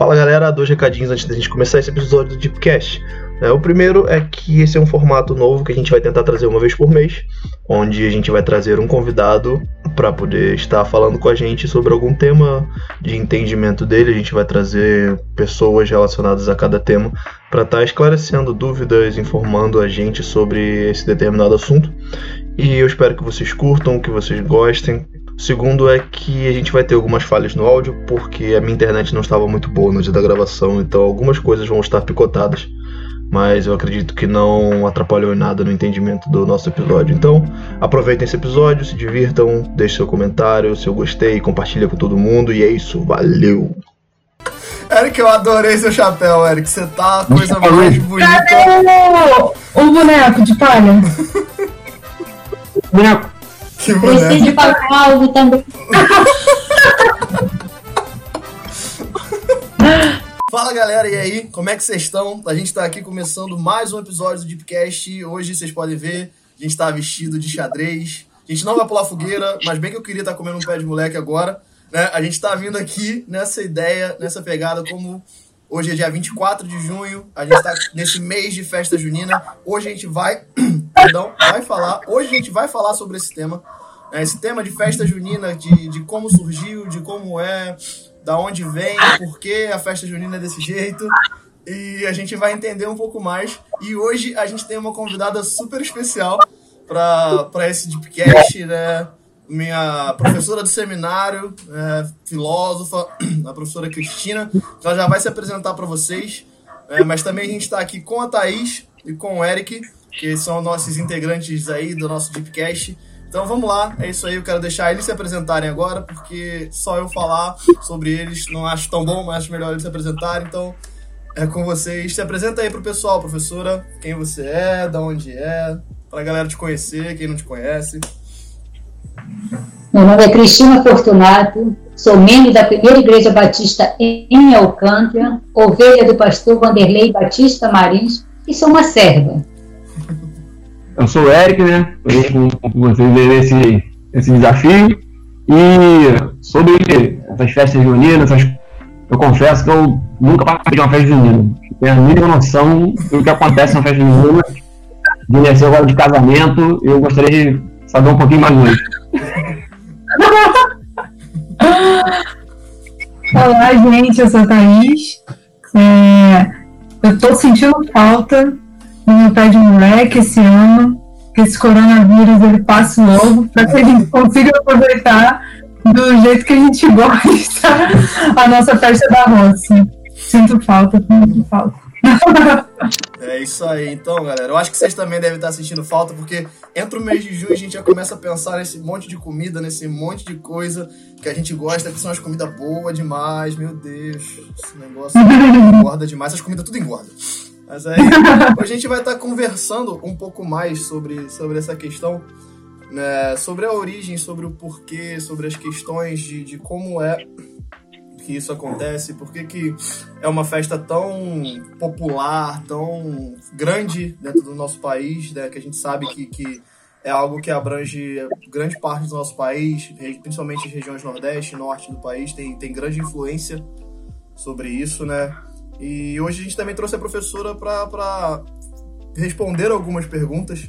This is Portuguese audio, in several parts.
Fala galera, dois recadinhos antes da gente começar esse episódio do Deepcast. É, o primeiro é que esse é um formato novo que a gente vai tentar trazer uma vez por mês, onde a gente vai trazer um convidado para poder estar falando com a gente sobre algum tema de entendimento dele. A gente vai trazer pessoas relacionadas a cada tema para estar esclarecendo dúvidas, informando a gente sobre esse determinado assunto. E eu espero que vocês curtam, que vocês gostem. Segundo é que a gente vai ter algumas falhas no áudio, porque a minha internet não estava muito boa no dia da gravação, então algumas coisas vão estar picotadas. Mas eu acredito que não atrapalhou em nada no entendimento do nosso episódio. Então, aproveitem esse episódio, se divirtam, deixe seu comentário, seu gostei, compartilha com todo mundo e é isso, valeu! Eric, eu adorei seu chapéu, Eric. Você tá a coisa mais bonita. Cadê o, o boneco de palha? Boneco. Que de pagar algo também. Fala galera, e aí? Como é que vocês estão? A gente tá aqui começando mais um episódio do Deepcast. Hoje vocês podem ver, a gente tá vestido de xadrez. A gente não vai pular fogueira, mas bem que eu queria estar comendo um pé de moleque agora. Né? A gente tá vindo aqui nessa ideia, nessa pegada, como hoje é dia 24 de junho, a gente tá nesse mês de festa junina. Hoje a gente vai, perdão, vai falar, hoje a gente vai falar sobre esse tema. né? Esse tema de festa junina, de, de como surgiu, de como é, da onde vem, por que a festa junina é desse jeito. E a gente vai entender um pouco mais. E hoje a gente tem uma convidada super especial para esse Deepcast, né? Minha professora do seminário, é, filósofa, a professora Cristina. Ela já vai se apresentar para vocês. É, mas também a gente está aqui com a Thaís e com o Eric, que são nossos integrantes aí do nosso Deepcast. Então vamos lá, é isso aí, eu quero deixar eles se apresentarem agora, porque só eu falar sobre eles não acho tão bom, mas acho melhor eles se apresentarem, então é com vocês. Se apresenta aí pro pessoal, professora, quem você é, da onde é, pra galera te conhecer, quem não te conhece. Meu nome é Cristina Fortunato, sou membro da Primeira Igreja Batista em Alcântara, ovelha do pastor Vanderlei Batista Marins e sou uma serva. Eu sou o Eric, né? Estou com vocês nesse, nesse desafio. E sobre essas festas juninas, essas- eu confesso que eu nunca participei de uma festa junina. Tenho a mínima noção do que acontece na festa junina. De agora de casamento, eu gostaria de saber um pouquinho mais hoje. Olá, gente, eu sou a Thaís. É, eu tô sentindo falta do meu pé de moleque esse ano, que esse coronavírus ele passe logo, para que a gente consiga aproveitar do jeito que a gente gosta a nossa festa da roça. Sinto falta, sinto falta. É isso aí, então, galera. Eu acho que vocês também devem estar sentindo falta, porque entra o mês de junho a gente já começa a pensar nesse monte de comida, nesse monte de coisa que a gente gosta, que são as comidas boas demais. Meu Deus, esse negócio engorda demais. Essas comidas tudo engorda. Mas aí, a gente vai estar conversando um pouco mais sobre, sobre essa questão, né, sobre a origem, sobre o porquê, sobre as questões de, de como é que isso acontece, por que, que é uma festa tão popular, tão grande dentro do nosso país, né, que a gente sabe que, que é algo que abrange grande parte do nosso país, principalmente as regiões nordeste e norte do país, tem, tem grande influência sobre isso, né? E hoje a gente também trouxe a professora para responder algumas perguntas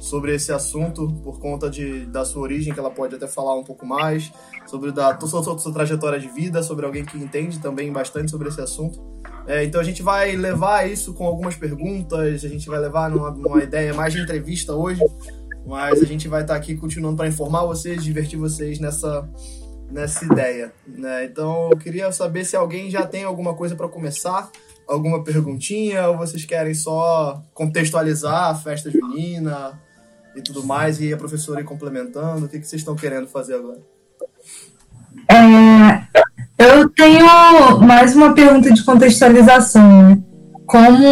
sobre esse assunto, por conta de, da sua origem, que ela pode até falar um pouco mais, sobre da sua, sua, sua trajetória de vida, sobre alguém que entende também bastante sobre esse assunto. É, então a gente vai levar isso com algumas perguntas, a gente vai levar numa, numa ideia mais de entrevista hoje, mas a gente vai estar aqui continuando para informar vocês, divertir vocês nessa, nessa ideia. Né? Então eu queria saber se alguém já tem alguma coisa para começar, alguma perguntinha, ou vocês querem só contextualizar a festa junina e tudo mais, e a professora ir complementando. O que, que vocês estão querendo fazer agora? É, eu tenho mais uma pergunta de contextualização. Né? Como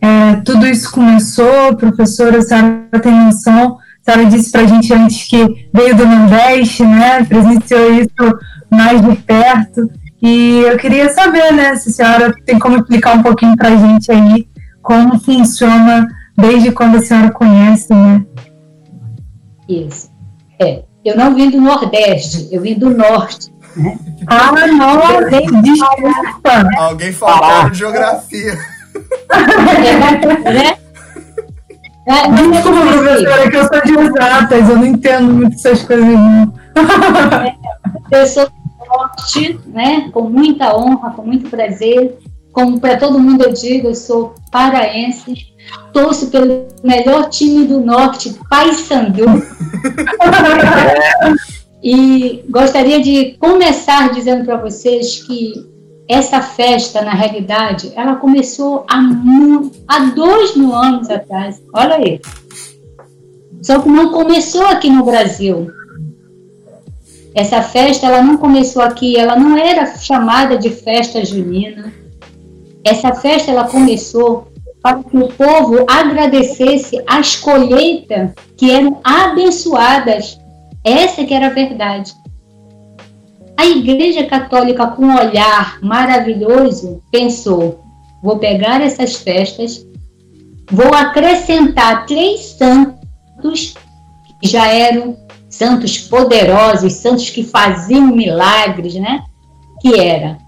é, tudo isso começou, professora, a senhora tem noção? A senhora disse para a gente antes que veio do Nordeste, né? presenciou isso mais de perto. E eu queria saber, né, se a senhora tem como explicar um pouquinho para a gente aí como funciona desde quando a senhora conhece, né? Isso. É, eu não vim do Nordeste, eu vim do Norte. Ah, não, desculpa. Alguém faltou de geografia. né? É, é Desculpa, professora, que eu sou de exatas, eu não entendo muito essas coisas. não. eu sou do norte, né? Com muita honra, com muito prazer. Como para todo mundo eu digo, eu sou paraense, torço pelo melhor time do norte, Paysandu. e gostaria de começar dizendo para vocês que essa festa, na realidade, ela começou há, há dois mil anos atrás. Olha aí. Só que não começou aqui no Brasil. Essa festa, ela não começou aqui, ela não era chamada de festa junina. Essa festa, ela começou para que o povo agradecesse as colheitas que eram abençoadas. Essa que era a verdade. A Igreja Católica, com um olhar maravilhoso, pensou: vou pegar essas festas, vou acrescentar três santos que já eram santos poderosos, santos que faziam milagres, né? Que era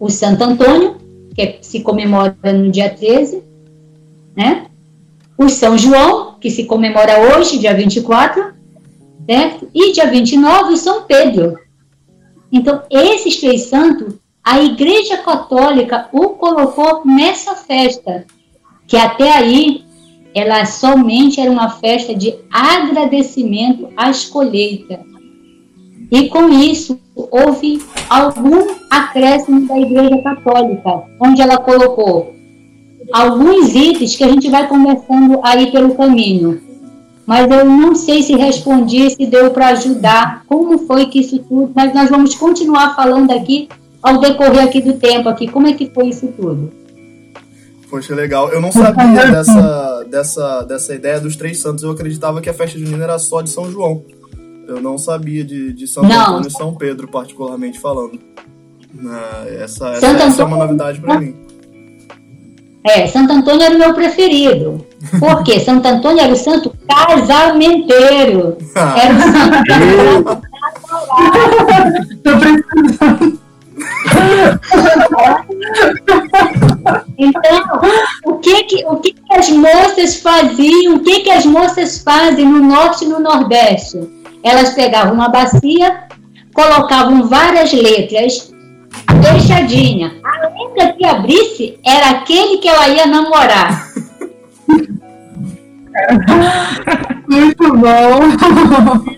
o Santo Antônio, que se comemora no dia 13, né? O São João, que se comemora hoje, dia 24, certo? E dia 29, o São Pedro. Então, esses três santos, a Igreja Católica o colocou nessa festa, que até aí ela somente era uma festa de agradecimento às colheitas. E com isso, houve algum acréscimo da Igreja Católica, onde ela colocou alguns itens que a gente vai conversando aí pelo caminho. Mas eu não sei se respondi, se deu para ajudar, como foi que isso tudo, mas nós vamos continuar falando aqui ao decorrer aqui do tempo aqui, como é que foi isso tudo. Poxa, legal. Eu não sabia dessa, dessa, dessa ideia dos três santos. Eu acreditava que a festa junina era só de São João. Eu não sabia de, de Santo Não. Antônio e São Pedro, particularmente falando. Ah, Essa, essa, essa é uma novidade pra mim. É, Santo Antônio era o meu preferido. Por quê? Santo Antônio era o santo casamenteiro. Era o santo Tô precisando. Então, o que que, o que que as moças faziam, o que que as moças fazem no norte e no nordeste? Elas pegavam uma bacia, colocavam várias letras, fechadinha. A letra que abrisse era aquele que ela ia namorar. Muito bom.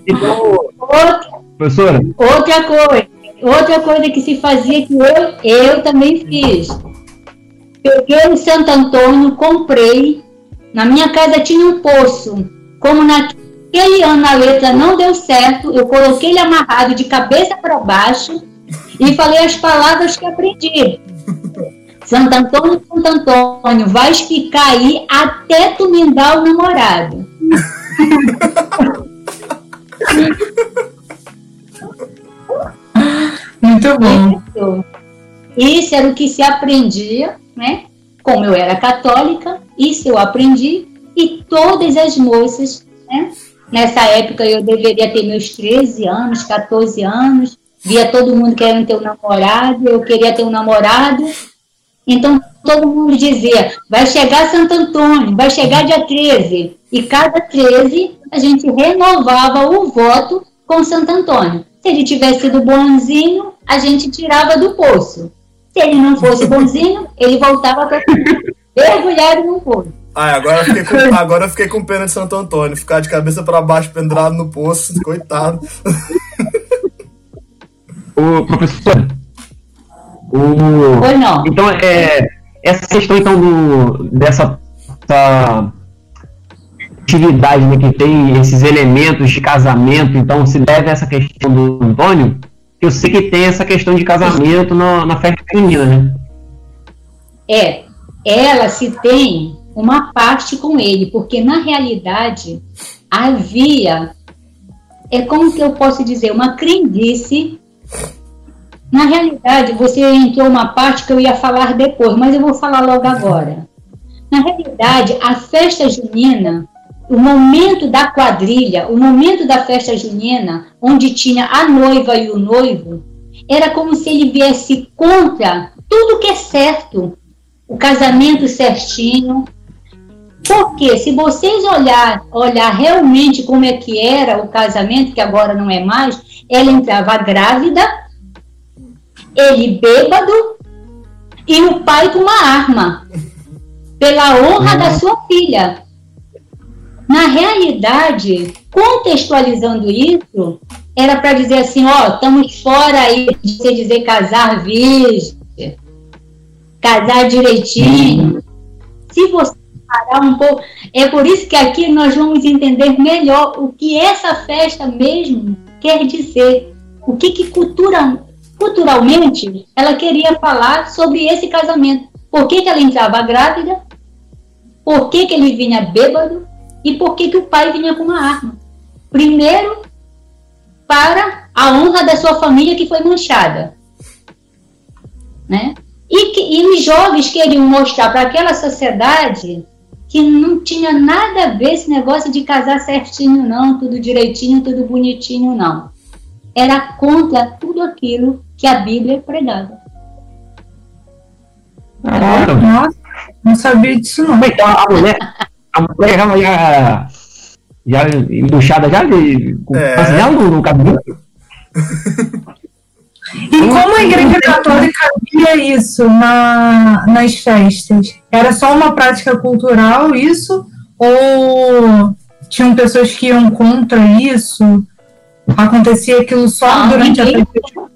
Então, Outra, professora, outra coisa, outra coisa que se fazia que eu, eu também fiz. Peguei o Santo Antônio, comprei. Na minha casa tinha um poço. Como naquele ano a letra não deu certo, eu coloquei ele amarrado de cabeça para baixo e falei as palavras que aprendi. Santo Antônio, Santo Antônio, vais ficar aí até tu me dar o namorado. Muito bom. Isso. Isso era o que se aprendia, né? Como eu era católica, isso eu aprendi e todas as moças, né? Nessa época eu deveria ter meus 13 anos, 14 anos, via todo mundo querendo ter um namorado, eu queria ter um namorado. Então todo mundo dizia: vai chegar Santo Antônio, vai chegar dia 13. E cada 13 a gente renovava o voto com Santo Antônio. Se ele tivesse sido bonzinho, a gente tirava do poço. Se ele não fosse bonzinho, ele voltava para mergulhado no poço. Ah, agora eu, com, agora fiquei com pena de Santo Antônio. Ficar de cabeça pra baixo, pendurado no poço. Coitado. O professor, o, Ou não? então é essa questão então do dessa essa atividade né, que tem esses elementos de casamento, então se deve a essa questão do Antônio, que eu sei que tem essa questão de casamento na, na festa junina, né? É, ela se tem uma parte com ele, porque na realidade havia, é como que eu posso dizer, uma crendice. Na realidade, você entrou uma parte que eu ia falar depois, mas eu vou falar logo agora. Na realidade, a festa junina, o momento da quadrilha, o momento da festa junina, onde tinha a noiva e o noivo, era como se ele viesse contra tudo que é certo, o casamento certinho. Porque se vocês olhar, olhar realmente como é que era o casamento, que agora não é mais, ela entrava grávida, ele bêbado e o pai com uma arma, pela honra da sua filha. Na realidade, contextualizando isso, era para dizer assim, ó, estamos fora aí de você dizer casar virgem, casar direitinho. Se você parar um pouco, é por isso que aqui nós vamos entender melhor o que essa festa mesmo quer dizer. O que, que cultura, culturalmente ela queria falar sobre esse casamento. Por que, que ela entrava grávida? Por que, que ele vinha bêbado? E por que, que o pai vinha com uma arma? Primeiro, para a honra da sua família que foi manchada. Né? E, que, e os jovens queriam mostrar para aquela sociedade que não tinha nada a ver esse negócio de casar certinho, não, tudo direitinho, tudo bonitinho, não. Era contra tudo aquilo que a Bíblia pregava. Caraca, nossa, não sabia disso não. Então a mulher, a mulher já, já embuchada já de, com É. é. no, no cabelo. E como a Igreja Católica via isso na, nas festas? Era só uma prática cultural isso? Ou tinham pessoas que iam contra isso? Acontecia aquilo só Não, durante a ninguém- festa?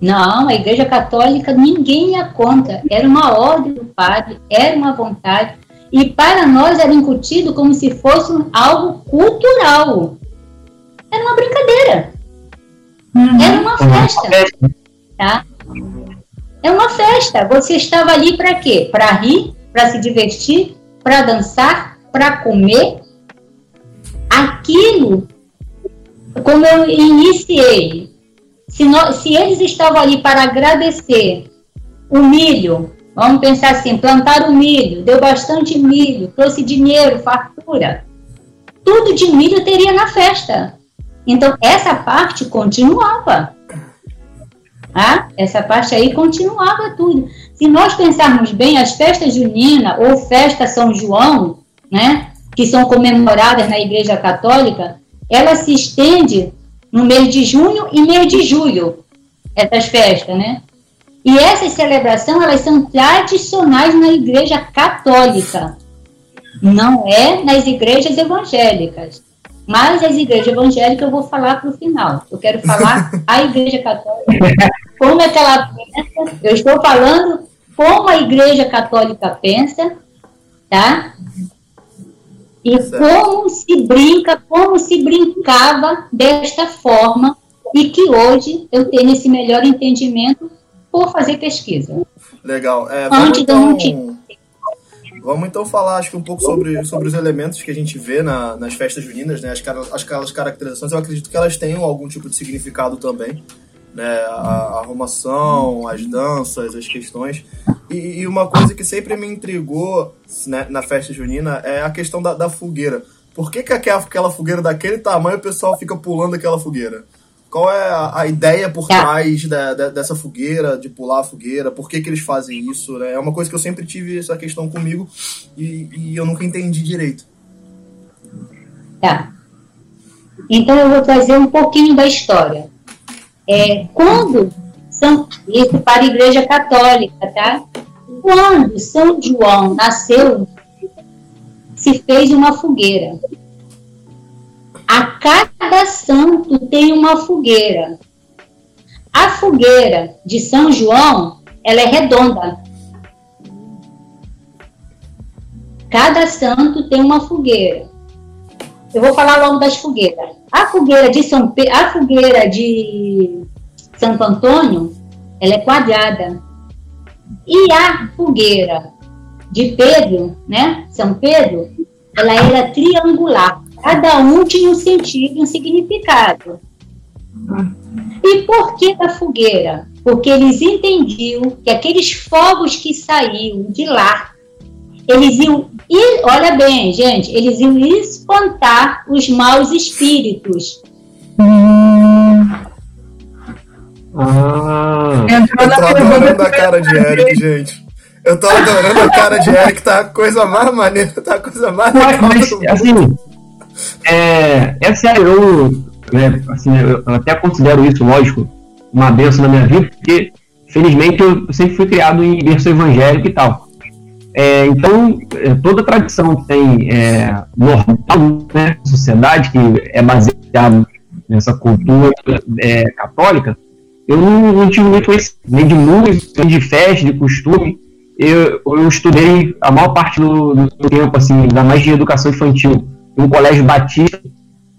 Não, a Igreja Católica ninguém ia contra. Era uma ordem do padre, era uma vontade. E para nós era incutido como se fosse algo cultural. Era uma brincadeira. Uhum. Era uma festa. tá? É uma festa. Você estava ali para quê? Para rir, para se divertir, para dançar, para comer. Aquilo, como eu iniciei, se, nós, se eles estavam ali para agradecer o milho, vamos pensar assim, plantaram milho, deu bastante milho, trouxe dinheiro, fartura, tudo de milho teria na festa. Então, essa parte continuava. Tá? Essa parte aí continuava tudo. Se nós pensarmos bem, as festas juninas ou festa São João, né, que são comemoradas na Igreja Católica, ela se estende no mês de junho e mês de julho, essas festas, né? E essas celebrações, elas são tradicionais na Igreja Católica, não é nas igrejas evangélicas. Mas as igrejas evangélicas eu vou falar para o final. Eu quero falar a Igreja Católica, como é que ela pensa. Eu estou falando como a Igreja Católica pensa, tá? E como se brinca, como se brincava desta forma, e que hoje eu tenho esse melhor entendimento por fazer pesquisa. Legal. É, Antes eu não tinha. Vamos então falar acho que um pouco sobre, sobre os elementos que a gente vê na- nas festas juninas, né? As, as, aquelas caracterizações, eu acredito que elas tenham algum tipo de significado também. Né? A, a arrumação, as danças, as questões. E, e uma coisa que sempre me intrigou né, na festa junina é a questão da, da fogueira. Por que, que aquela fogueira daquele tamanho o pessoal fica pulando aquela fogueira? Qual é a, a ideia por Tá. trás da, da- dessa fogueira, de pular a fogueira? Por que, que eles fazem isso? Né? É uma coisa que eu sempre tive essa questão comigo e, e eu nunca entendi direito. Tá. Então eu vou trazer um pouquinho da história. É, quando São isso para a Igreja Católica, tá? Quando São João nasceu, se fez uma fogueira. Cada santo tem uma fogueira. A fogueira de São João, ela é redonda. Cada santo tem uma fogueira. Eu vou falar logo das fogueiras. A fogueira de São Pe- a fogueira de Santo Antônio, ela é quadrada. E a fogueira de Pedro, né, São Pedro, ela era triangular. Cada um tinha um sentido, um significado. E por que da fogueira? Porque eles entendiam que aqueles fogos que saíam de lá, eles iam, e olha bem, gente, eles iam espantar os maus espíritos. Ah, eu tô adorando a cara de Eric, gente. Eu tô adorando a cara de Eric, tá a coisa mais maneira, tá a coisa mais legal. Mas, assim, é, é sério, eu, né, assim, eu até considero isso, lógico, uma benção na minha vida, porque, felizmente, eu sempre fui criado em berço evangélico e tal. É, então, é, toda tradição que tem é, normal, né, sociedade, que é baseada nessa cultura é, católica, eu não, não tive muito conhecimento, nem de música, nem de festa, de costume. Eu, eu estudei a maior parte do, do tempo, assim, ainda mais de educação infantil, um colégio batista,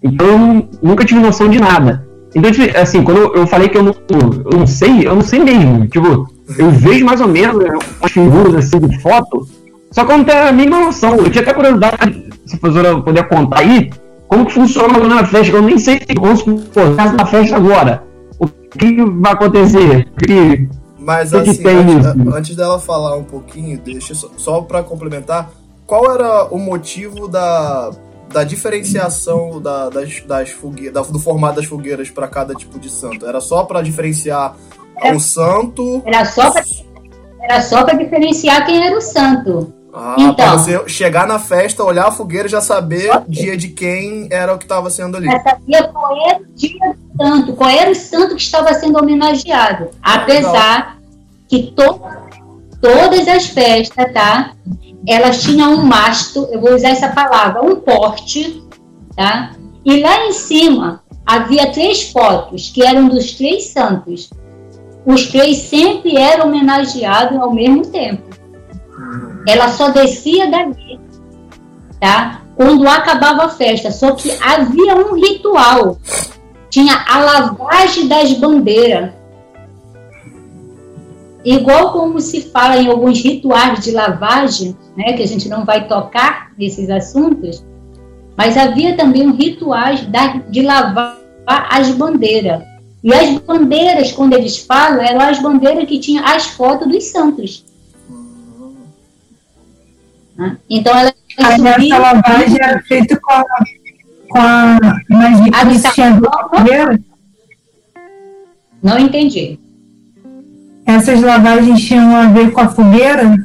então nunca tive noção de nada. Então, tipo, assim, quando eu falei que eu não, eu não sei, eu não sei mesmo. Tipo, eu vejo mais ou menos né, umas figuras assim de foto, só que eu não tenho a mínima noção. Eu tinha até curiosidade, se a professora puder contar aí, como que funciona na festa, que eu nem sei, vamos supor, na festa agora o que vai acontecer? Que, Mas assim, que antes, antes, dela falar um pouquinho, deixa só, só para complementar, qual era o motivo da, da diferenciação da, das, das fogueiras, do formato das fogueiras para cada tipo de santo? Era só para diferenciar o santo? Era só pra, era só para diferenciar quem era o santo. Ah, então, pra você chegar na festa, olhar a fogueira e já saber o dia de quem era o que estava sendo ali. Já sabia qual era o dia do santo, qual era o santo que estava sendo homenageado. Apesar que to todas as festas, tá? Elas tinham um masto, eu vou usar essa palavra, um porte, tá? E lá em cima havia três fotos que eram dos três santos. Os três sempre eram homenageados ao mesmo tempo. Ela só descia dali, tá? Quando acabava a festa. Só que havia um ritual. Tinha a lavagem das bandeiras. Igual como se fala em alguns rituais de lavagem, né, que a gente não vai tocar nesses assuntos, mas havia também um ritual de lavar as bandeiras. E as bandeiras, quando eles falam, eram as bandeiras que tinham as fotos dos santos. Né? Então ela essa lavagem era feita com a, com a do fogueira? Não entendi. Essas lavagens tinham a ver com a fogueira?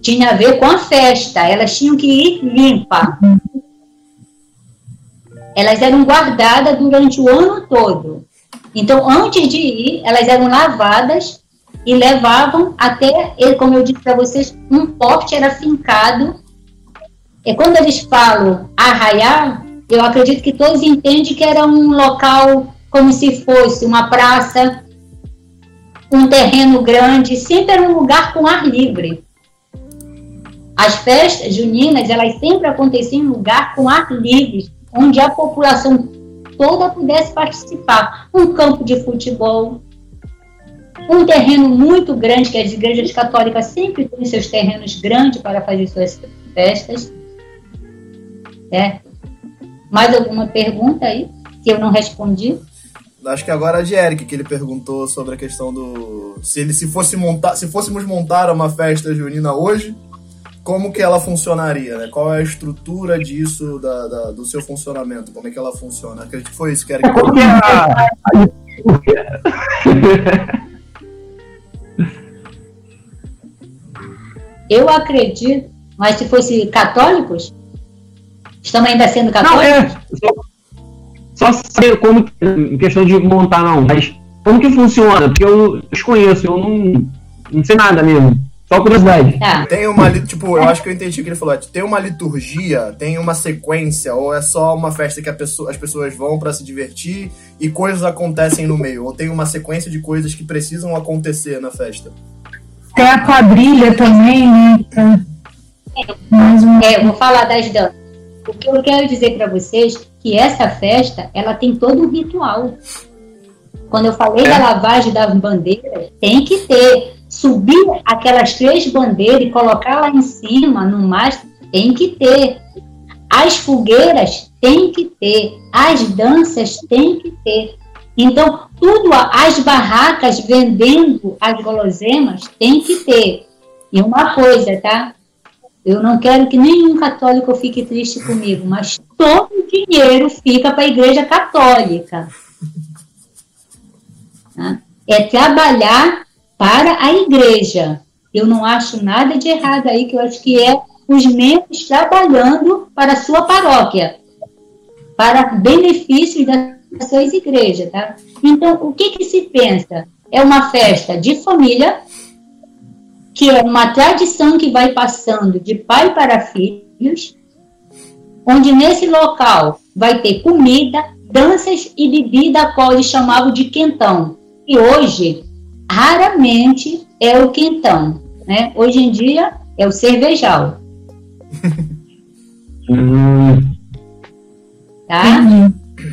Tinha a ver com a festa. Elas tinham que ir limpa. Elas eram guardadas durante o ano todo. Então, antes de ir, elas eram lavadas e levavam até, como eu disse para vocês, um porte era fincado. E quando eles falam arraiar, eu acredito que todos entendem que era um local como se fosse uma praça, um terreno grande, sempre era um lugar com ar livre. As festas juninas, elas sempre aconteciam em um lugar com ar livre, onde a população toda pudesse participar. Um campo de futebol, um terreno muito grande, que as igrejas católicas sempre têm seus terrenos grandes para fazer suas festas. É. Mais alguma pergunta aí que eu não respondi? Acho que agora é de Eric, que ele perguntou sobre a questão do. Se ele se fosse montar. Se fôssemos montar uma festa junina hoje, como que ela funcionaria, né? Qual é a estrutura disso, da, da do seu funcionamento? Como é que ela funciona? Acredito que foi isso que Eric perguntou. Eu acredito, mas se fosse católicos, estamos ainda sendo católicos? Não, é. Só, saber como, em questão de montar, não, mas como que funciona? Porque eu desconheço, eu não, não sei nada mesmo. Só curiosidade. Tá. Tem uma, tipo, eu acho que eu entendi o que ele falou. Tem uma liturgia, tem uma sequência, ou é só uma festa que pessoa, as pessoas vão para se divertir e coisas acontecem no meio? Ou tem uma sequência de coisas que precisam acontecer na festa? Tem a quadrilha também, né? Então, é, eu vou falar das danças. O que eu quero dizer para vocês é que essa festa, ela tem todo um ritual. Quando eu falei da lavagem das bandeiras, tem que ter. Subir aquelas três bandeiras e colocar lá em cima, no mastro, tem que ter. As fogueiras tem que ter. As danças tem que ter. Então, tudo, as barracas vendendo as guloseimas tem que ter. E uma coisa, tá? Eu não quero que nenhum católico fique triste comigo, mas todo o dinheiro fica para a igreja católica. Tá? É trabalhar para a igreja. Eu não acho nada de errado aí, que eu acho que é os membros trabalhando para a sua paróquia, para benefícios das suas igrejas, tá? Então, o que que se pensa? É uma festa de família, que é uma tradição que vai passando de pai para filhos, onde nesse local vai ter comida, danças e bebida, qual eles chamavam de quentão. E hoje, raramente é o quentão. Né? Hoje em dia, é o cervejal. tá?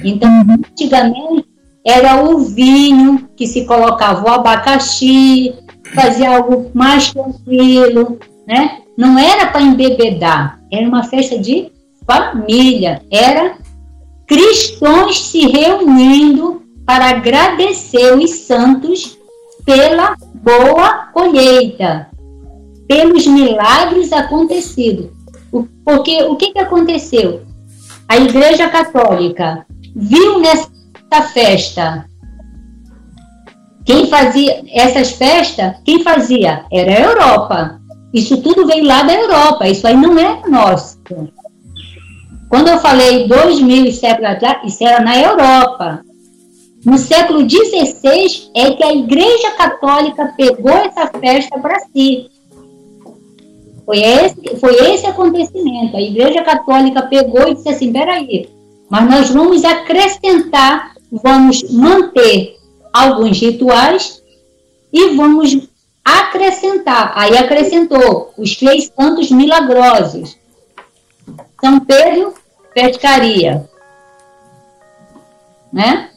Então, antigamente, era o vinho que se colocava o abacaxi, fazia algo mais tranquilo, né? Não era para embebedar, era uma festa de família, era cristãos se reunindo para agradecer os santos pela boa colheita, pelos milagres acontecidos. Porque o que, que aconteceu? A Igreja Católica viu nessa festa quem fazia essas festas, quem fazia era a Europa. Isso tudo veio lá da Europa, isso aí não é nosso. Quando eu falei dois mil séculos atrás, isso era na Europa. No século XVI é que a Igreja Católica pegou essa festa para si. Foi esse, foi esse acontecimento. A Igreja Católica pegou e disse assim: peraí, mas nós vamos acrescentar, vamos manter alguns rituais e vamos acrescentar. Aí acrescentou os três santos milagrosos. São Pedro, pescaria. Né?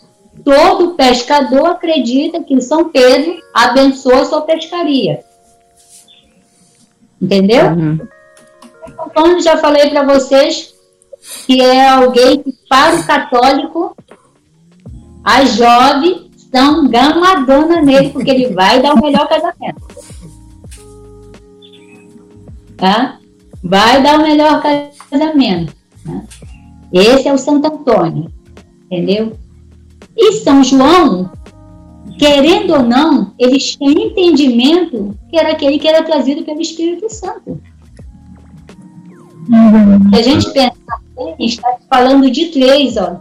Todo pescador acredita que São Pedro abençoa sua pescaria. Entendeu? Uhum. Então, já falei para vocês que é alguém que, para o católico, as jovens são gamadona nele, porque ele vai dar o melhor casamento. Tá? Vai dar o melhor casamento. Tá? Esse é o Santo Antônio. Entendeu? E São João, querendo ou não, eles têm entendimento que era aquele que era trazido pelo Espírito Santo. Se a gente pensar, está falando de três, ó.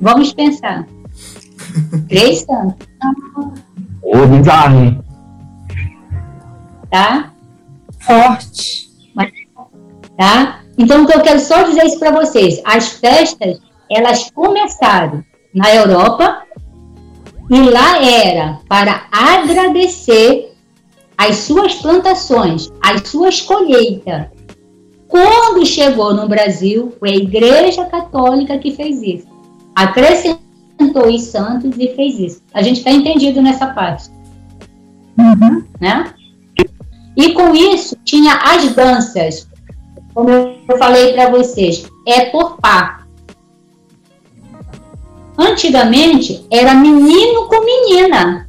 Vamos pensar. Três santos. Ô, bizarro. Tá? Forte. Tá? Então, eu quero só dizer isso para vocês. As festas, elas começaram na Europa e lá era para agradecer as suas plantações, as suas colheitas. Quando chegou no Brasil, foi a Igreja Católica que fez isso. Acrescentou os santos e fez isso. A gente está entendido nessa parte. Uhum. Né? E com isso, tinha as danças. Como eu falei para vocês, é por par. Antigamente era menino com menina.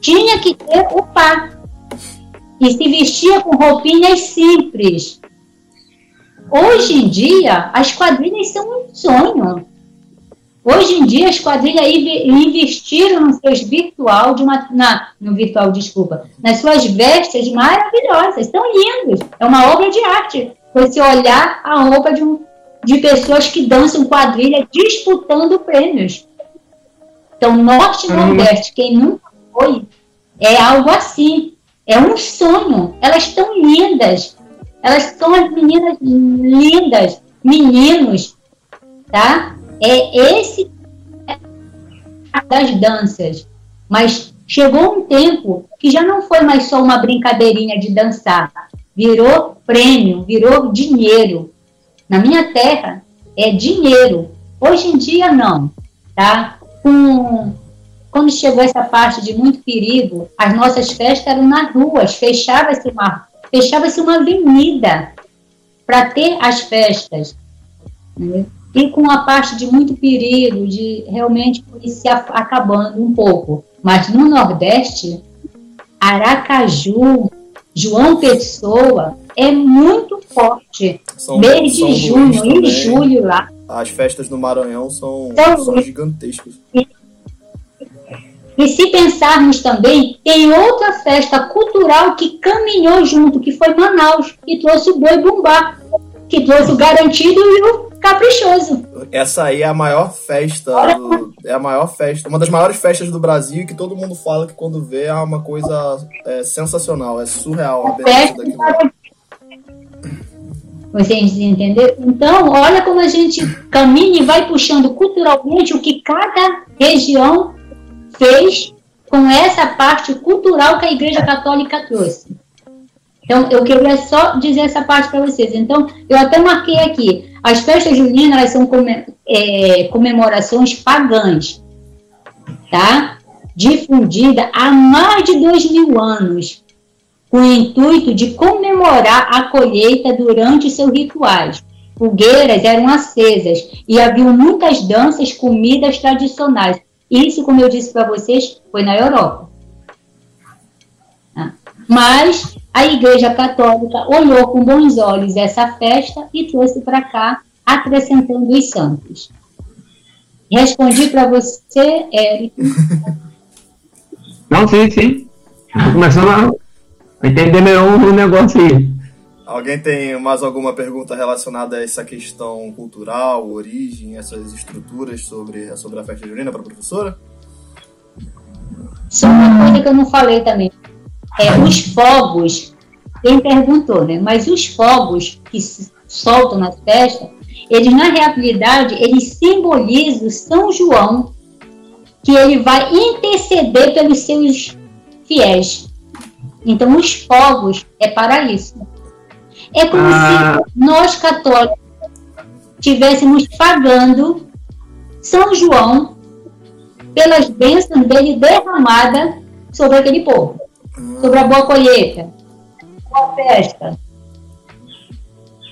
Tinha que ter o par. E se vestia com roupinhas simples. Hoje em dia, as quadrilhas são um sonho. Hoje em dia, as quadrilhas investiram nos seus virtual, de uma, na, no virtual, desculpa, nas suas vestes maravilhosas, são lindos. É uma obra de arte. Você olhar a roupa de um, de pessoas que dançam quadrilha disputando prêmios. Então, Norte e uhum. Nordeste, quem nunca foi, é algo assim. É um sonho. Elas estão lindas. Elas são as meninas lindas, meninos, tá? É esse das danças. Mas chegou um tempo que já não foi mais só uma brincadeirinha de dançar. Virou prêmio, virou dinheiro. Na minha terra é dinheiro. Hoje em dia não, tá? Com, quando chegou essa parte de muito perigo, as nossas festas eram nas ruas, fechava-se uma, fechava-se uma avenida para ter as festas. Né? E com a parte de muito perigo, de realmente se acabando um pouco. Mas no Nordeste, Aracaju, João Pessoa, é muito forte. São, Mês de junho e julho lá. As festas no Maranhão são, são, são gigantescas. E se pensarmos também, tem outra festa cultural que caminhou junto, que foi Manaus, que trouxe o boi bumbá, que trouxe o garantido e o caprichoso. Essa aí é a maior festa, do, é a maior festa, uma das maiores festas do Brasil que todo mundo fala que quando vê é uma coisa é, sensacional, é surreal a beleza daquilo. Vocês entenderam? Então, olha como a gente caminha e vai puxando culturalmente o que cada região fez com essa parte cultural que a Igreja Católica trouxe. Então, eu queria só dizer essa parte para vocês. Então, eu até marquei aqui. As festas juninas elas são é, comemorações pagãs, tá? Difundida há mais de dois mil anos com o intuito de comemorar a colheita durante seus rituais. Fogueiras eram acesas e havia muitas danças, comidas tradicionais. Isso, como eu disse para vocês, foi na Europa. Ah. Mas a Igreja Católica olhou com bons olhos essa festa e trouxe para cá, acrescentando os santos. Respondi para você, Érico. Não, sim, sim. Estou começando a entender melhor o negócio aí. Alguém tem mais alguma pergunta relacionada a essa questão cultural, origem, essas estruturas sobre, sobre a festa junina para a professora? Só uma coisa que eu não falei também. É, os fogos, quem perguntou, né? Mas os fogos que se soltam na festa, eles na realidade, eles simbolizam São João, que ele vai interceder pelos seus fiéis. Então, os fogos é para isso. É como ah. se nós católicos estivéssemos pagando São João pelas bênçãos dele derramada sobre aquele povo, sobre a boa colheita, boa festa.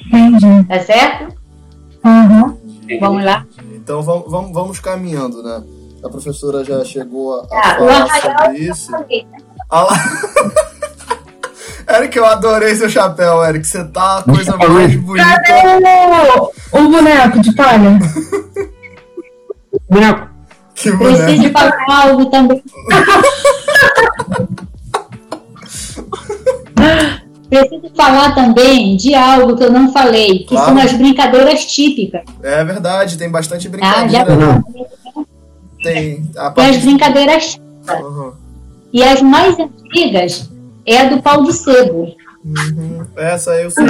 Entendi. Tá certo? Uhum. Vamos lá? Então vamos, vamos, vamos caminhando, né? A professora já chegou a, a ah, falar sobre isso. Ah, Eric, eu adorei seu chapéu, Eric. Você tá a coisa mais bonita. Cadê o, o boneco de palha? boneco. Que boneco. Preciso falar algo também. Preciso falar também de algo que eu não falei, que claro. são as brincadeiras típicas. É verdade, tem bastante brincadeira. Ah, já? Tem. A parte... as brincadeiras típicas. Uhum. E as mais antigas é a do pau de sebo. Uhum. Essa eu sei.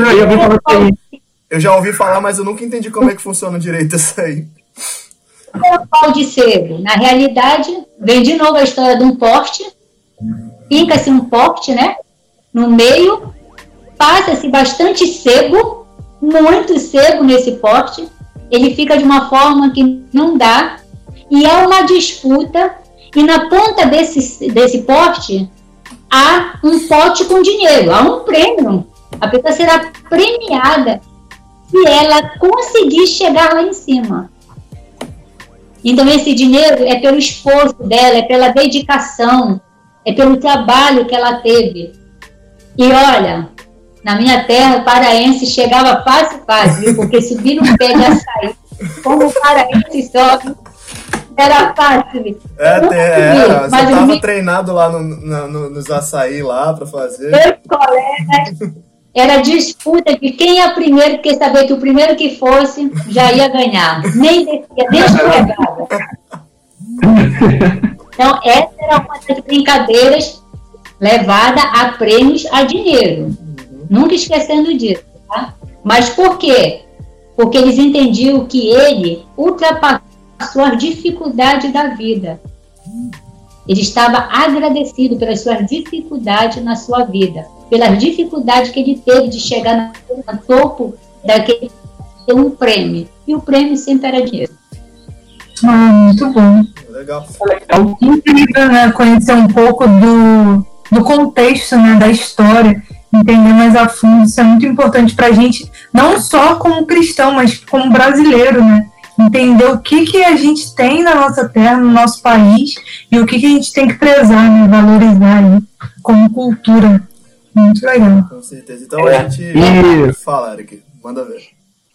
Eu já ouvi falar, mas eu nunca entendi como é que funciona direito essa aí. É o pau de sebo. Na realidade, vem de novo a história de um poste. Fica-se um poste, né? No meio, passa-se bastante sebo, muito sebo nesse poste. Ele fica de uma forma que não dá. E há uma disputa. E na ponta desse, desse poste há um pote com dinheiro, há um prêmio. A pessoa será premiada se ela conseguir chegar lá em cima. Então, esse dinheiro é pelo esforço dela, é pela dedicação, é pelo trabalho que ela teve. E olha, na minha terra, paraense chegava fácil, fácil, porque subir no pé de açaí, como o paraense sobe, era fácil. É, era, você tava me... treinado lá no, no, nos açaí lá para fazer. Meus colegas, era disputa de quem é primeiro, porque sabia que o primeiro que fosse já ia ganhar. Nem descia, nem escorregava. Então, essa era uma das brincadeiras levada a prêmios a dinheiro. Nunca esquecendo disso, tá? Mas por quê? Porque eles entendiam que ele ultrapassou suas dificuldades da vida. Ele estava agradecido pelas suas dificuldades na sua vida, pelas dificuldades que ele teve de chegar no topo daquele um prêmio. E o prêmio sempre era dinheiro. Ah, muito bom. Legal. Eu queria né, conhecer um pouco do, do contexto né, da história, entender mais a fundo. Isso é muito importante para a gente, não só como cristão, mas como brasileiro, né? entender o que, que a gente tem na nossa terra, no nosso país, e o que, que a gente tem que prezar, né, valorizar aí, como cultura. Muito legal. Com certeza. Então é, a gente e... fala, Eric, manda ver.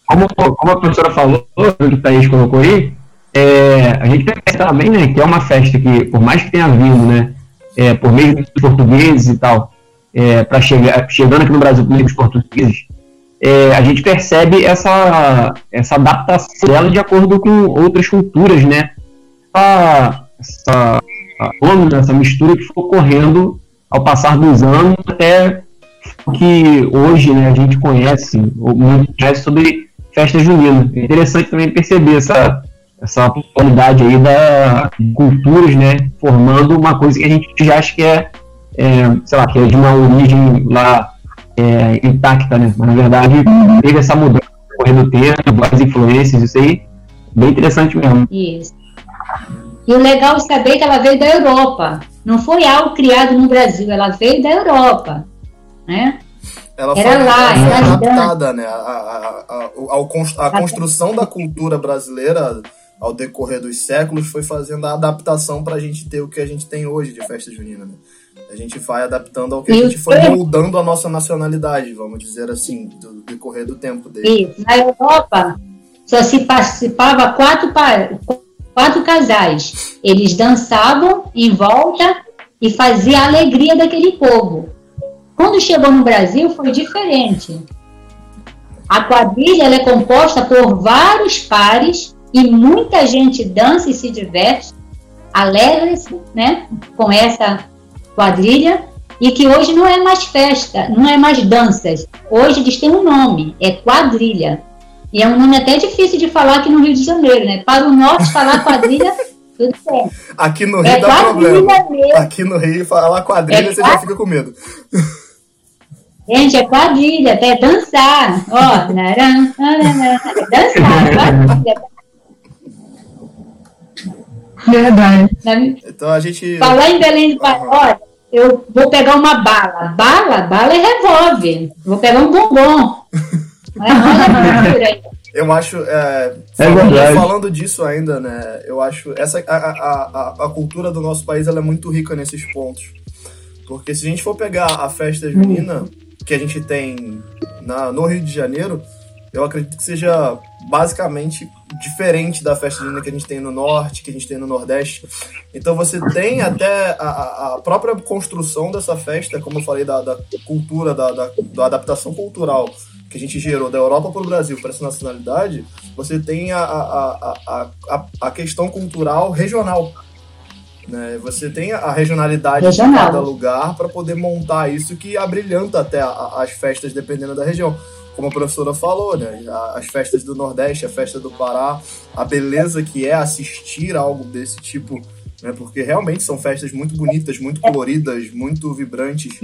Como, como a professora falou, o que o Thaís colocou aí, é, a gente percebe também né, que é uma festa que, por mais que tenha vindo, né, é, por meio dos portugueses e tal, é, para chegar chegando aqui no Brasil por meio dos portugueses, é, a gente percebe essa, essa adaptação dela de acordo com outras culturas, né? Essa, essa, essa mistura que foi ocorrendo ao passar dos anos até que hoje né, a gente conhece, muito conhece sobre festa junina. É interessante também perceber essa, essa qualidade aí da culturas, né, formando uma coisa que a gente já acha que é, é sei lá, que é de uma origem lá é, intacta, né, mas na verdade teve essa mudança correndo tempo, várias influências, isso aí, bem interessante mesmo. Isso. E o legal é saber que ela veio da Europa. Não foi algo criado no Brasil, ela veio da Europa. Né? Ela era foi, lá, ela foi adaptada, né? A, a, a, a, construção da cultura brasileira ao decorrer dos séculos foi fazendo a adaptação para a gente ter o que a gente tem hoje de festa junina. Né? A gente vai adaptando ao que a gente foi moldando a nossa nacionalidade, vamos dizer assim, do decorrer do tempo dele. Isso. Na Europa só se participava quatro, quatro casais. Eles dançavam em volta e fazia a alegria daquele povo. Quando chegou no Brasil foi diferente. A quadrilha é composta por vários pares e muita gente dança e se diverte, alegra-se né, com essa quadrilha e que hoje não é mais festa, não é mais danças. Hoje eles têm um nome, é quadrilha. E é um nome até difícil de falar aqui no Rio de Janeiro, né? Para o norte, falar quadrilha, tudo bem. Aqui no Rio é dá problema. Mesmo. Aqui no Rio, falar quadrilha, é você já fica com medo. Gente, é quadrilha, até dançar. Ó, naran, naran, é dançar, quadrilha. Verdade. Então a gente. Falar em Belém do Pará, eu vou pegar uma bala. Bala? Bala é revólver. Vou pegar um bombom. Eu acho, é, falando, é falando, disso ainda, né? Eu acho essa a, a, a, a, cultura do nosso país ela é muito rica nesses pontos, porque se a gente for pegar a festa junina que a gente tem na, no Rio de Janeiro, eu acredito que seja basicamente diferente da festa junina que a gente tem no norte, que a gente tem no nordeste. Então você tem até a, a própria construção dessa festa, como eu falei, da, da cultura, da, da, da adaptação cultural que a gente gerou da Europa para o Brasil para essa nacionalidade, você tem a, a, a, a, questão cultural regional. Né? Você tem a regionalidade Regional. de cada lugar para poder montar isso que abrilhanta até as festas dependendo da região. Como a professora falou, né? as festas do Nordeste, a festa do Pará, a beleza que é assistir algo desse tipo, né? porque realmente são festas muito bonitas, muito coloridas, muito vibrantes.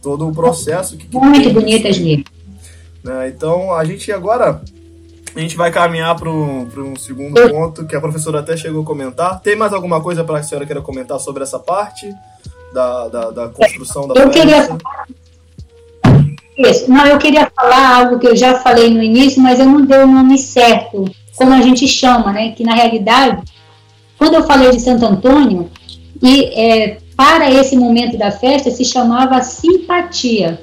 Todo o processo que. que muito bonitas. Né? Então a gente agora a gente vai caminhar para um segundo ponto que a professora até chegou a comentar. Tem mais alguma coisa para a senhora queira comentar sobre essa parte da, da, da construção da eu queria Isso. Não, eu queria falar algo que eu já falei no início, mas eu não dei o nome certo, como a gente chama, né? Que na realidade, quando eu falei de Santo Antônio, e é, para esse momento da festa se chamava simpatia.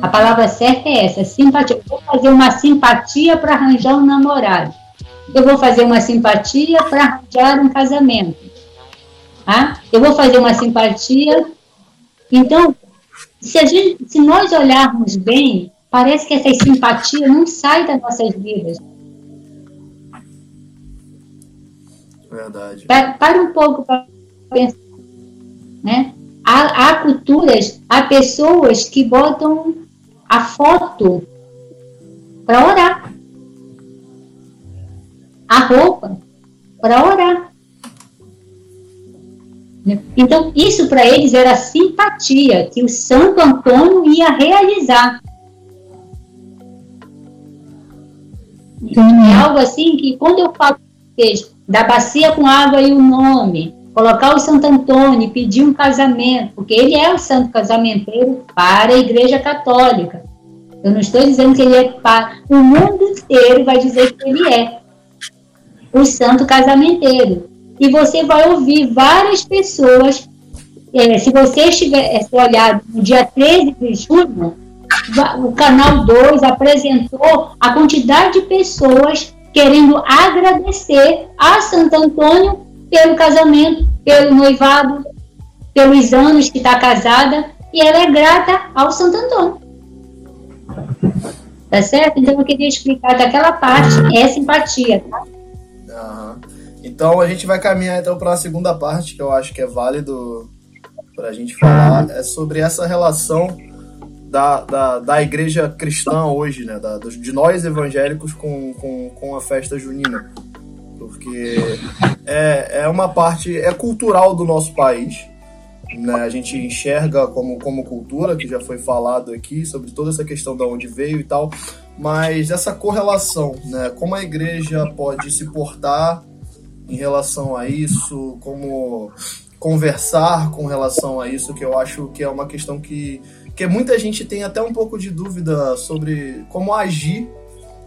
A palavra certa é essa, simpatia. Eu vou fazer uma simpatia para arranjar um namorado. Eu vou fazer uma simpatia para arranjar um casamento. Tá? Eu vou fazer uma simpatia. Então, se, a gente, se nós olharmos bem, parece que essa simpatia não sai das nossas vidas. Verdade. Para, para um pouco para pensar. Né? Há, há culturas, há pessoas que botam a foto para orar. A roupa para orar. Então, isso para eles era simpatia que o Santo Antônio ia realizar. É algo assim que, quando eu falo da bacia com água e o nome, colocar o Santo Antônio e pedir um casamento, porque ele é o santo casamenteiro para a Igreja Católica. Eu não estou dizendo que ele é para. O mundo inteiro vai dizer que ele é o santo casamenteiro. E você vai ouvir várias pessoas. É, se você estiver é, olhado no dia 13 de junho, o canal 2 apresentou a quantidade de pessoas que querendo agradecer a Santo Antônio pelo casamento, pelo noivado, pelos anos que está casada, e ela é grata ao Santo Antônio. Tá certo? Então eu queria explicar daquela parte é simpatia, tá? Aham. Então a gente vai caminhar então para a segunda parte que eu acho que é válido para a gente falar é sobre essa relação da, da, da igreja cristã hoje, né? Da, de nós evangélicos com, com, com a festa junina. Porque é, é uma parte, é cultural do nosso país. Né? A gente enxerga como, como cultura, que já foi falado aqui, sobre toda essa questão de onde veio e tal. Mas essa correlação, né? Como a igreja pode se portar em relação a isso, como conversar com relação a isso, que eu acho que é uma questão que, que muita gente tem até um pouco de dúvida sobre como agir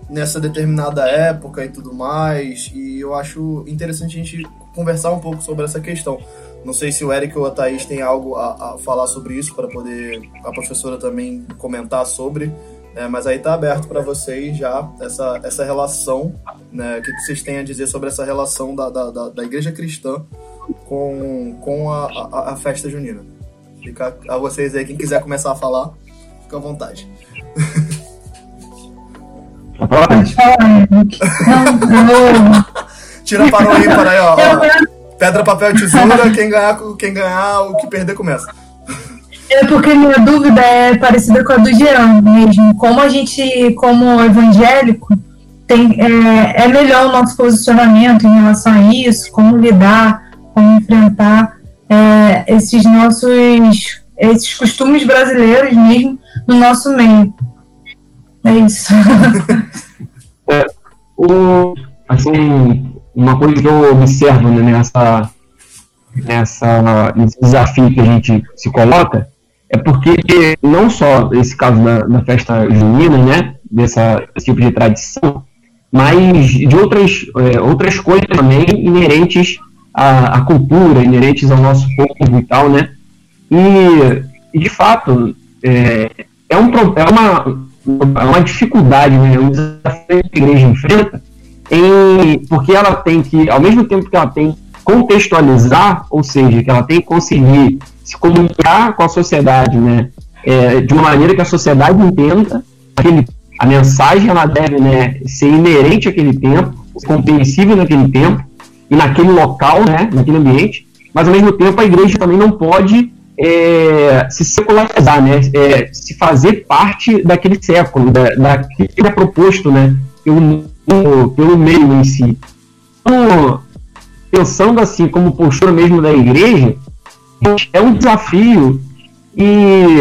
nessa determinada época e tudo mais, e eu acho interessante a gente conversar um pouco sobre essa questão. Não sei se o Eric ou a Thaís tem algo a, a falar sobre isso para poder a professora também comentar sobre, né, mas aí tá aberto para vocês já essa, essa relação, né, o que, que vocês têm a dizer sobre essa relação da, da, da, da igreja cristã com, com a, a, a festa junina. Fica a vocês aí, quem quiser começar a falar, fica à vontade. Pode falar, Tira para o ímpar aí, ó. ó. Pedra, papel, tesoura, quem ganhar, quem ganhar, o que perder começa. É porque minha dúvida é parecida com a do Jean mesmo. Como a gente, como evangélico, tem, é, é melhor o nosso posicionamento em relação a isso, como lidar, como enfrentar é, esses nossos esses costumes brasileiros mesmo no nosso meio. É isso. o, assim, uma coisa que eu observo né, nessa, nessa, nesse desafio que a gente se coloca é porque não só esse caso da, da festa junina, né, dessa, desse tipo de tradição, mas de outras, é, outras coisas também inerentes à, à cultura, inerentes ao nosso povo e tal, né, e, de fato, é, é, um, é uma, é uma dificuldade, né, um desafio que a igreja enfrenta, em, porque ela tem que, ao mesmo tempo que ela tem contextualizar, ou seja, que ela tem que conseguir se comunicar com a sociedade, né, é, de uma maneira que a sociedade entenda aquele, a mensagem ela deve né, ser inerente àquele tempo, compreensível naquele tempo e naquele local, né, naquele ambiente, mas ao mesmo tempo a igreja também não pode é, se secularizar, né, é, se fazer parte daquele século, da, daquilo que é proposto, né, pelo, pelo meio em si. Então, pensando assim como postura mesmo da igreja, é um desafio e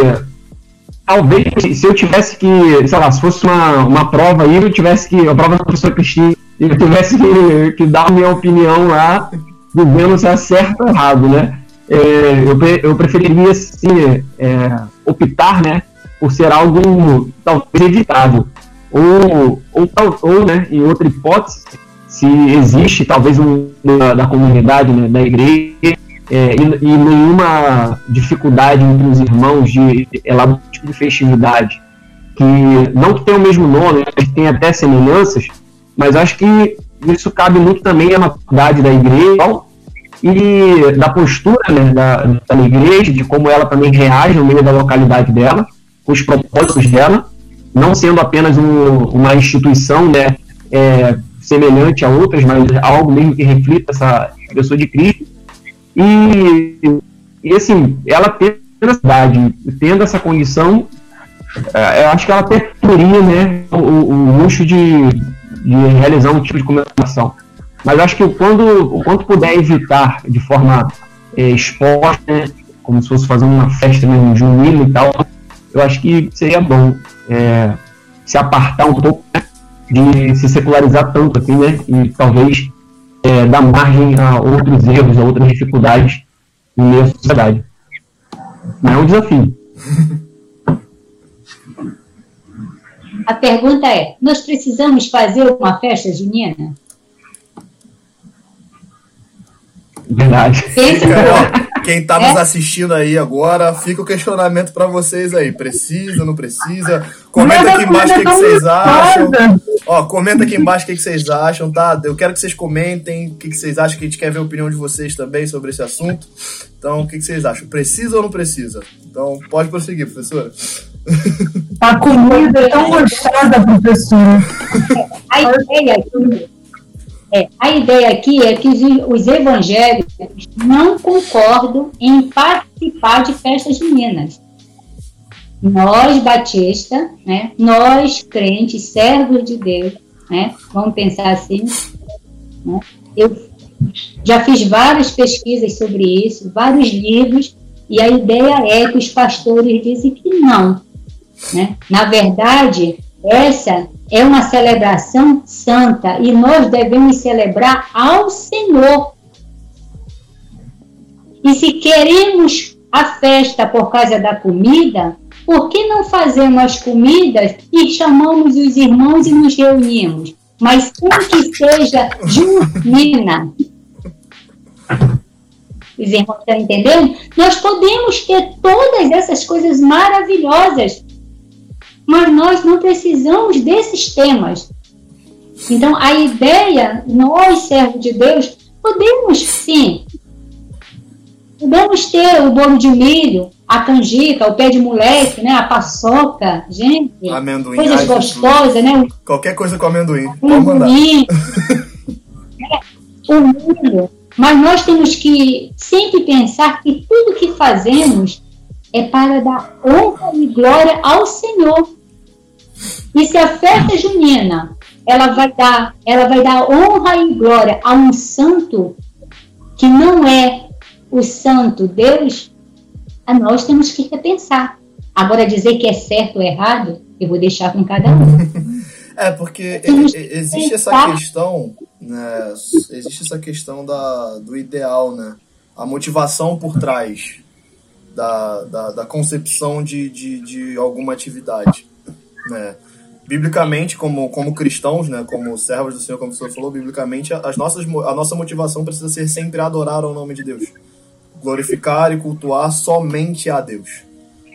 talvez se eu tivesse que, sei lá, se fosse uma, uma prova aí, eu tivesse que, a prova da professora Cristina, eu tivesse que, que dar a minha opinião lá, dizendo se é certo ou errado, né? É, eu, eu preferiria, assim, é, optar, né, por ser algo talvez evitável. Ou, ou, ou, né, em outra hipótese, se existe talvez um da, da comunidade, né, da igreja, é, e, e nenhuma dificuldade entre os irmãos de elaborar tipo de festividade que não que tenha o mesmo nome, mas que tem até semelhanças, mas acho que isso cabe muito também à maturidade da igreja e da postura né, da, da igreja, de como ela também reage no meio da localidade dela, com os propósitos dela, não sendo apenas um- uma instituição né, é, semelhante a outras, mas algo mesmo que reflita essa pessoa de Cristo. E, e assim, ela tendo essa cidade, tendo essa condição, é, eu acho que ela até teria né, o, o luxo de, de realizar um tipo de comemoração. Mas acho que quando, o quanto puder evitar de forma é, exposta, né, como se fosse fazer uma festa mesmo junina e tal, eu acho que seria bom é, se apartar um pouco né, de se secularizar tanto assim, né? E talvez é, dar margem a outros erros, a outras dificuldades no meio da sociedade. Mas é um desafio. A pergunta é: nós precisamos fazer uma festa junina? Verdade. Quem tá nos assistindo aí agora, fica o questionamento pra vocês aí. Precisa, não precisa? Comenta aqui embaixo o que, que vocês acham. Ó, comenta aqui embaixo o que, que vocês acham, tá? Eu quero que vocês comentem o que, que vocês acham, que a gente quer ver a opinião de vocês também sobre esse assunto. Então, o que, que vocês acham? Precisa ou não precisa? Então, pode prosseguir, professora. A comida é tão gostosa, professora. A ideia aqui, é, a ideia aqui é que os, os evangélicos não concordam em participar de festas juninas. Nós, Batista, né, nós, crentes, servos de Deus, né, vamos pensar assim, né, eu já fiz várias pesquisas sobre isso, vários livros, e a ideia é que os pastores dizem que não. Né? Na verdade, essa é uma celebração santa e nós devemos celebrar ao Senhor. E se queremos a festa por causa da comida, por que não fazemos as comidas e chamamos os irmãos e nos reunimos? Mas sem que seja junina. Os irmãos estão entendendo? Nós podemos ter todas essas coisas maravilhosas, mas nós não precisamos desses temas. Então, a ideia, nós, servos de Deus, podemos sim. Podemos ter o bolo de milho, a canjica, o pé de moleque, né? A paçoca, gente. Amendoim. Coisas gostosas, né? Qualquer coisa com amendoim. Mandar. o milho. Mas nós temos que sempre pensar que tudo que fazemos é para dar honra e glória ao Senhor. E se a festa junina ela vai dar, ela vai dar honra e glória a um santo que não é o santo Deus, a nós temos que repensar. Agora, dizer que é certo ou errado, eu vou deixar com cada um. é, porque existe essa questão, né? Existe essa questão da, do ideal, né? A motivação por trás da, da, da concepção de, de, de alguma atividade, né? biblicamente, como, como cristãos, né, como servos do Senhor, como o senhor falou, biblicamente, as nossas, a nossa motivação precisa ser sempre adorar o nome de Deus glorificar e cultuar somente a Deus.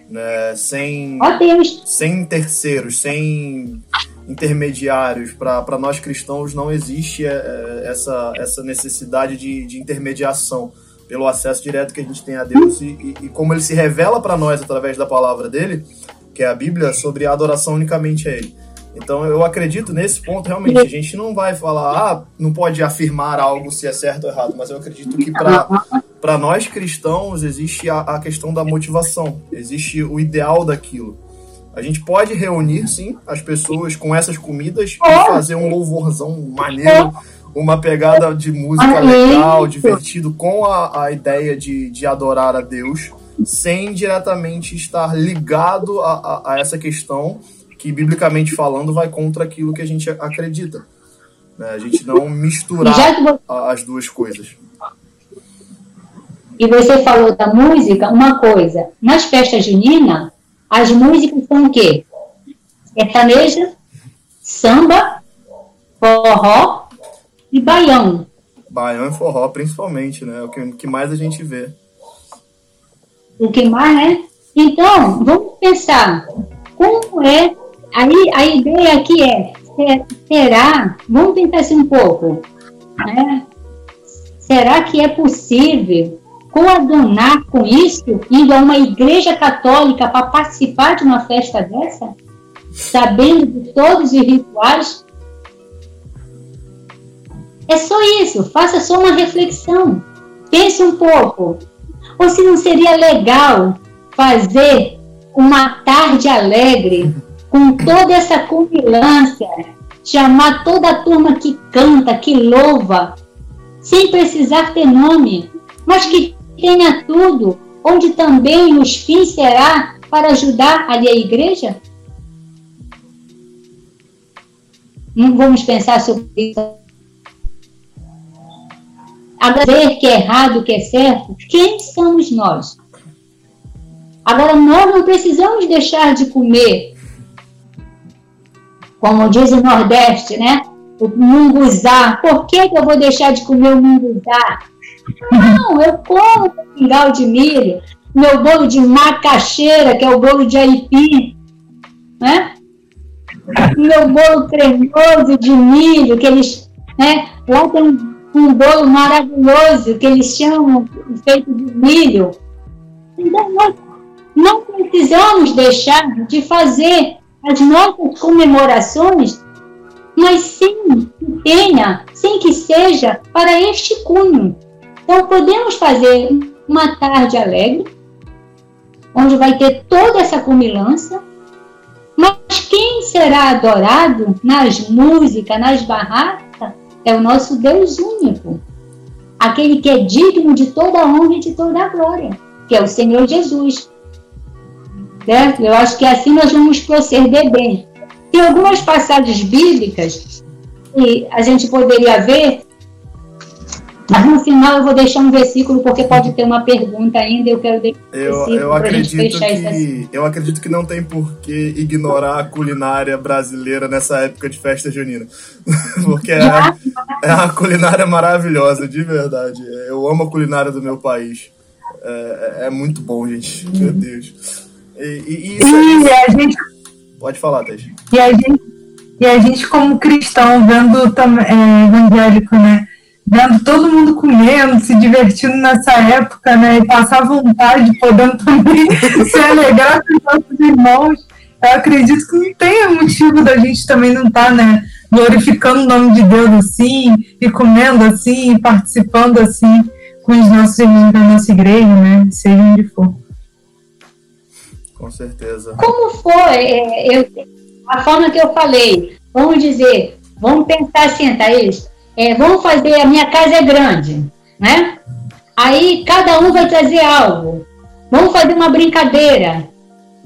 Né? Sem, Deus. sem terceiros, sem intermediários. Para nós cristãos não existe é, é, essa, essa necessidade de, de intermediação pelo acesso direto que a gente tem a Deus e, e, e como ele se revela para nós através da palavra dele, que é a Bíblia, sobre a adoração unicamente a ele. Então eu acredito nesse ponto realmente. A gente não vai falar, ah, não pode afirmar algo se é certo ou errado, mas eu acredito que para nós cristãos existe a, a questão da motivação, existe o ideal daquilo. A gente pode reunir, sim, as pessoas com essas comidas e fazer um louvorzão maneiro, uma pegada de música legal, divertido, com a, a ideia de, de adorar a Deus, sem diretamente estar ligado a, a, a essa questão que, biblicamente falando, vai contra aquilo que a gente acredita. Né? A gente não misturar as duas coisas. E você falou da música, uma coisa, nas festas juninas, as músicas são o quê? Sertaneja, samba, forró e baião. Baião e forró, principalmente, né? É o que, que mais a gente vê. O que mais, né? Então, vamos pensar como é Aí a ideia aqui é, será, vamos tentar assim um pouco, né? Será que é possível coadunar com isso, indo a uma igreja católica para participar de uma festa dessa? Sabendo de todos os rituais? É só isso, faça só uma reflexão. Pense um pouco. Ou se não seria legal fazer uma tarde alegre com toda essa cumpilância, chamar toda a turma que canta, que louva, sem precisar ter nome, mas que tenha tudo, onde também os fins será para ajudar ali a igreja? Não vamos pensar sobre isso. Agora, que é errado, que é certo, quem somos nós? Agora, nós não precisamos deixar de comer como diz o Nordeste, né? O munguzá. Por que, que eu vou deixar de comer o munguzá? Não, eu como o mingau de milho, meu bolo de macaxeira, que é o bolo de aipim, né? meu bolo cremoso de milho, que eles, né, lá tem um, bolo maravilhoso que eles chamam feito de milho. Então, nós não precisamos deixar de fazer as nossas comemorações, mas sim que tenha, sem que seja para este cunho. Então, podemos fazer uma tarde alegre, onde vai ter toda essa comilança, mas quem será adorado nas músicas, nas barracas, é o nosso Deus único, aquele que é digno de toda a honra e de toda a glória, que é o Senhor Jesus. Certo? Eu acho que assim nós vamos proceder bem. Tem algumas passagens bíblicas que a gente poderia ver mas no final eu vou deixar um versículo porque pode ter uma pergunta ainda. Eu quero deixar eu, eu acredito que eu acredito que não tem por que ignorar a culinária brasileira nessa época de festa junina, porque é, é uma culinária maravilhosa, de verdade. Eu amo a culinária do meu país. É, é muito bom, gente. Meu Deus. E, e, isso, e a gente pode falar, Thaís. E a gente e a gente como cristão vendo é, evangélico, né? vendo todo mundo comendo, se divertindo nessa época, né? E passar vontade, podendo também se alegrar com os nossos irmãos. Eu acredito que não tenha motivo da gente também não estar, tá, né? Glorificando o nome de Deus assim, e comendo assim, e participando assim com os nossos irmãos da nossa igreja, né? Seja onde for. Com certeza. Como foi é, eu, a forma que eu falei? Vamos dizer, vamos pensar assim, Thaís é, vamos fazer, a minha casa é grande, né? Aí cada um vai trazer algo. Vamos fazer uma brincadeira.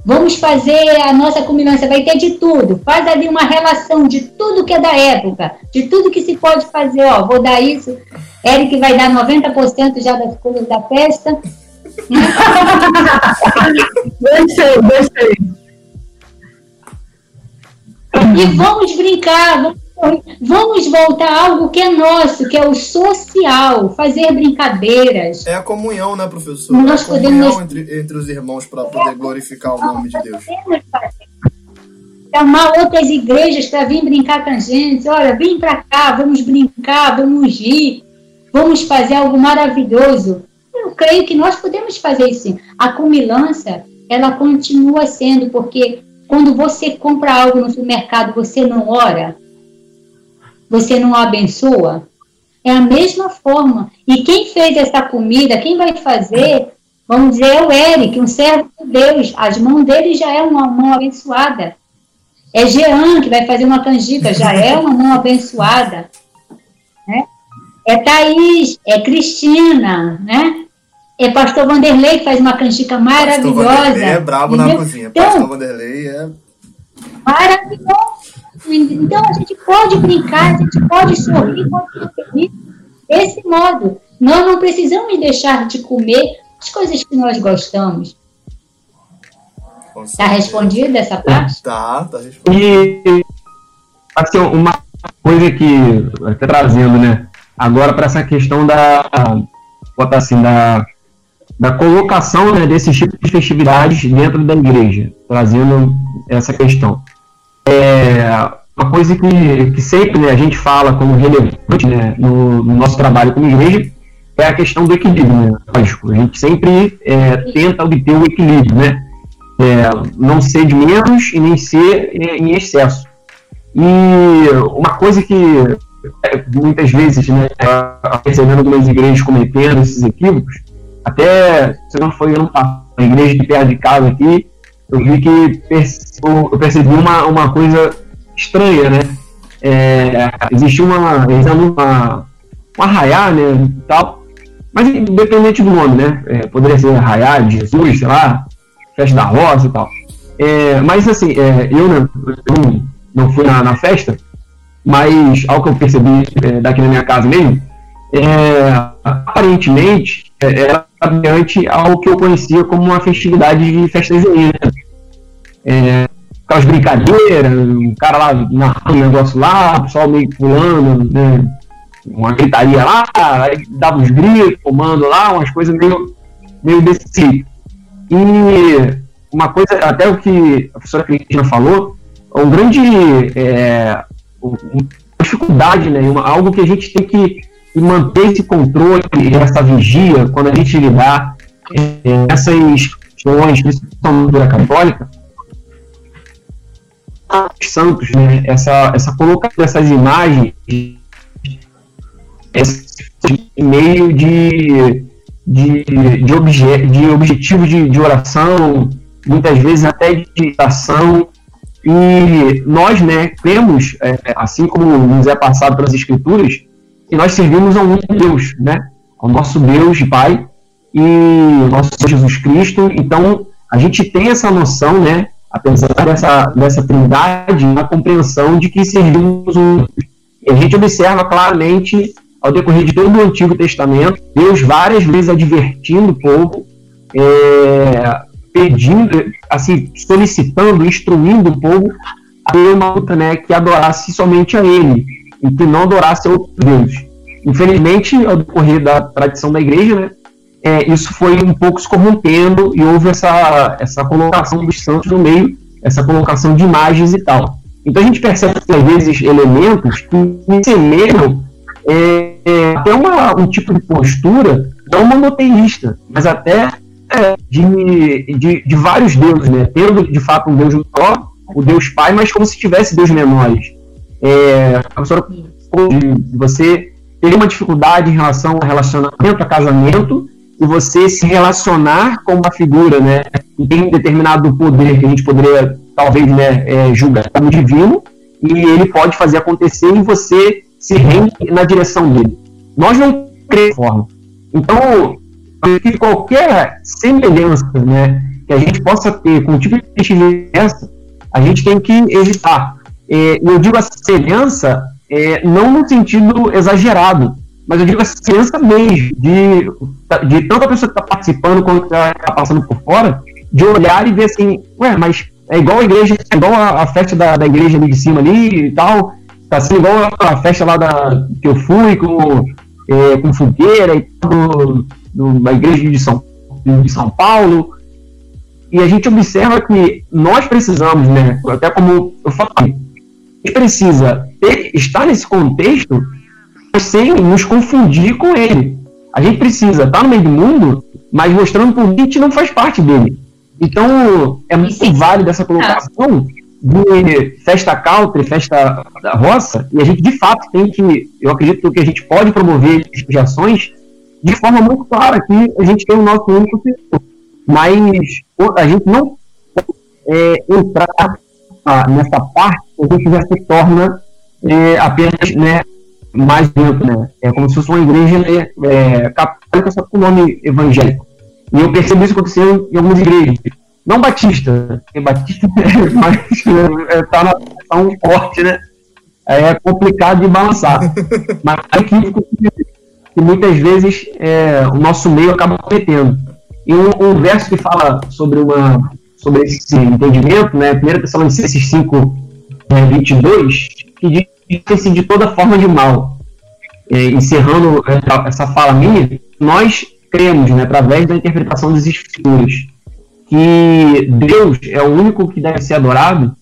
Vamos fazer a nossa combinação, vai ter de tudo. Faz ali uma relação de tudo que é da época, de tudo que se pode fazer. Ó, vou dar isso. Eric vai dar 90% já das coisas da festa. Deixei, deixei. E vamos brincar, vamos Vamos voltar a algo que é nosso, que é o social, fazer brincadeiras. É a comunhão, né, professor? Nós é a comunhão podemos... entre, entre os irmãos para poder glorificar o nome de Deus. Chamar outras igrejas para vir brincar com a gente. Olha, vem para cá, vamos brincar, vamos rir, vamos fazer algo maravilhoso. Creio que nós podemos fazer isso. A comilança, ela continua sendo, porque quando você compra algo no supermercado, você não ora, você não abençoa? É a mesma forma. E quem fez essa comida, quem vai fazer, vamos dizer, é o Eric, um servo de Deus. As mãos dele já é uma mão abençoada. É Jean que vai fazer uma canjica, já é uma mão abençoada. Né? É Thaís, é Cristina, né? É pastor Vanderlei que faz uma canjica maravilhosa. Pastor Vanderlei é brabo entendeu? na cozinha. Então, pastor Vanderlei é maravilhoso. Então a gente pode brincar, a gente pode sorrir, pode ser feliz desse modo. Nós não precisamos deixar de comer as coisas que nós gostamos. Está respondida essa parte? Tá, tá respondida. E assim, uma coisa que está trazendo, né? Agora para essa questão da botar assim da da colocação né, desses tipos de festividades dentro da igreja, trazendo essa questão. É uma coisa que, que sempre né, a gente fala como relevante né, no, no, nosso trabalho como igreja é a questão do equilíbrio. Né? Lógico, a gente sempre é, tenta obter o equilíbrio, né? É, não ser de menos e nem ser é, em excesso. E uma coisa que é, muitas vezes, né, percebendo algumas igrejas cometendo esses equívocos, até se não foi ano passado, a igreja de perto de casa aqui, eu vi que eu percebi uma, uma coisa estranha, né? É, existia uma, uma, um né, tal, mas independente do nome, né? É, poderia ser arraiá de Jesus, sei lá, festa da roça e tal. É, mas assim, é, eu, né, eu não fui na, na, festa, mas ao que eu percebi é, daqui na minha casa mesmo, é, aparentemente era semelhante ao que eu conhecia como uma festividade de festa junina. É, aquelas brincadeiras, o cara lá narrando um negócio lá, o pessoal meio pulando, né, uma gritaria lá, dava uns gritos, comando lá, umas coisas meio, meio desse tipo. E uma coisa, até o que a professora Cristina falou, um grande é, uma dificuldade, né? Uma, algo que a gente tem que manter esse controle e essa vigia quando a gente lidar é, essas questões, principalmente da católica, santos, né? Essa, essa colocação dessas imagens esse meio de, de, de, obje, de objetivo de, de oração, muitas vezes até de ação. E nós, né, temos, é, assim como nos é passado pelas Escrituras, que nós servimos a um Deus, né? Ao nosso Deus e Pai e o nosso Senhor Jesus Cristo. Então, a gente tem essa noção, né? Apesar dessa, dessa trindade, a compreensão de que servimos um. E a gente observa claramente, ao decorrer de todo o Antigo Testamento, Deus várias vezes advertindo o povo, é, pedindo, assim, solicitando, instruindo o povo a ter uma luta né, que adorasse somente a Ele e que não adorasse a outros deuses. Infelizmente, ao decorrer da tradição da igreja, né, é, isso foi um pouco se corrompendo e houve essa, essa colocação dos santos no meio, essa colocação de imagens e tal. Então a gente percebe, às vezes, elementos que semelham é, é, até uma, um tipo de postura, não monoteísta, mas até é, de, de, de, vários deuses, né? tendo de fato um deus maior, o deus pai, mas como se tivesse deuses menores. É, professora, de você ter uma dificuldade em relação ao relacionamento, a casamento, e você se relacionar com uma figura, né, que tem um determinado poder que a gente poderia, talvez, né, é, julgar como divino, e ele pode fazer acontecer e você se rende na direção dele. Nós não cremos forma. Então, que qualquer semelhança, né, que a gente possa ter com o tipo de semelhança, a gente tem que evitar. É, eu digo a semelhança é, não no sentido exagerado, mas eu digo a ciência mesmo, de, de tanta pessoa que está participando quanto está tá passando por fora, de olhar e ver assim, ué, mas é igual a igreja, é igual a, a festa da, da igreja ali de cima ali e tal, tá assim, igual a festa lá da, que eu fui com, é, com fogueira e tudo, na igreja de São, de São Paulo. E a gente observa que nós precisamos, né, até como eu falei, a gente precisa ter, estar nesse contexto sem nos confundir com ele. A gente precisa estar no meio do mundo, mas mostrando por que a gente não faz parte dele. Então, é muito válida essa colocação de festa country, festa da roça, e a gente de fato tem que, eu acredito que a gente pode promover as ações de forma muito clara que a gente tem o nosso único setor. Mas a gente não é, entrar ah, nessa parte, a gente já se torna é, apenas né, mais dentro, né? É como se fosse uma igreja né, é, católica, só com o nome evangélico. E eu percebo isso acontecendo em algumas igrejas. Não batista, porque batista é mais, é, tá, na, tá um corte, né? É complicado de balançar. Mas é equívoco que muitas vezes é, o nosso meio acaba cometendo. E um, um, verso que fala sobre, uma, sobre esse entendimento, né? 1 Tessalonicenses 5, é, 22, que diz assim, de toda forma de mal. É, encerrando essa fala minha, nós cremos, né, através da interpretação das escrituras, que Deus é o único que deve ser adorado,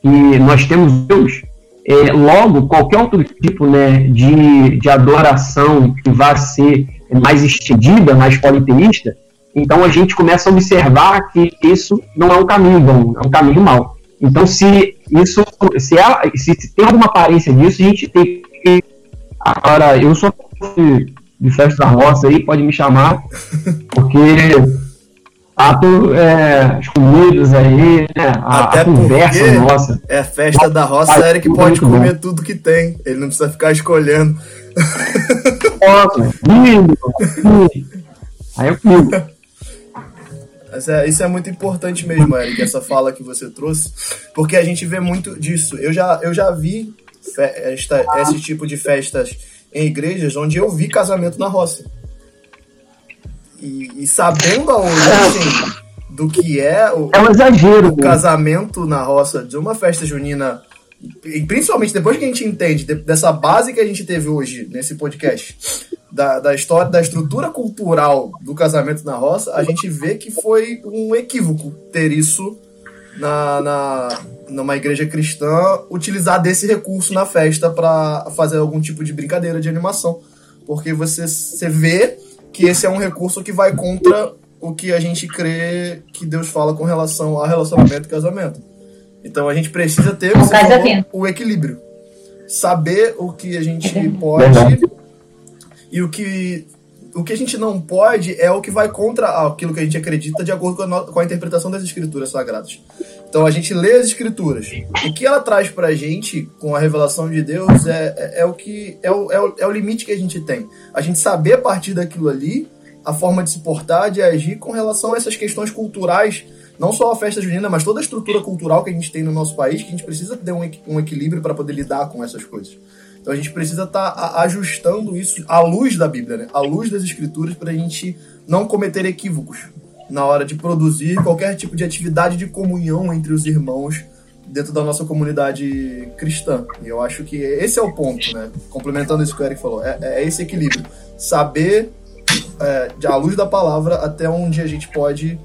que nós temos Deus, é, logo, qualquer outro tipo né, de, de adoração que vá ser mais estendida, mais politeísta, então a gente começa a observar que isso não é um caminho bom, é um caminho mau. Então, se isso, se, ela, se tem alguma aparência disso, a gente tem que. Agora, eu sou de festa da roça aí, pode me chamar, porque ato é, as comidas aí, né? A, Até a conversa nossa. É festa da roça, é Eric pode comer bom. tudo que tem. Ele não precisa ficar escolhendo. Nossa, lindo, Aí eu comigo. É, isso é muito importante mesmo, Eric, essa fala que você trouxe, porque a gente vê muito disso. Eu já, eu já vi esta, esse tipo de festas em igrejas onde eu vi casamento na roça. E, e sabendo a origem do que é o, é um exagero, o casamento na roça de uma festa junina, e principalmente depois que a gente entende dessa base que a gente teve hoje nesse podcast, da, da história, da estrutura cultural do casamento na roça, a gente vê que foi um equívoco ter isso na, na, numa igreja cristã, utilizar desse recurso na festa para fazer algum tipo de brincadeira de animação. Porque você, você vê que esse é um recurso que vai contra o que a gente crê que Deus fala com relação a relacionamento e casamento. Então a gente precisa ter você falou, casamento. o equilíbrio. Saber o que a gente É pode e o que o que a gente não pode é o que vai contra aquilo que a gente acredita de acordo com a, no- com a interpretação das escrituras sagradas. Então a gente lê as escrituras. O que ela traz pra gente com a revelação de Deus é, é, é o que é o, é, o, é o limite que a gente tem. A gente saber a partir daquilo ali a forma de se portar, de agir com relação a essas questões culturais, não só a festa junina, mas toda a estrutura cultural que a gente tem no nosso país, que a gente precisa ter um, um equilíbrio para poder lidar com essas coisas. Então a gente precisa estar ajustando isso à luz da Bíblia, né? à luz das escrituras, para a gente não cometer equívocos na hora de produzir qualquer tipo de atividade de comunhão entre os irmãos dentro da nossa comunidade cristã. E eu acho que esse é o ponto, né? Complementando isso que o Eric falou, é, é esse equilíbrio. Saber, é, à luz da palavra, até onde a gente pode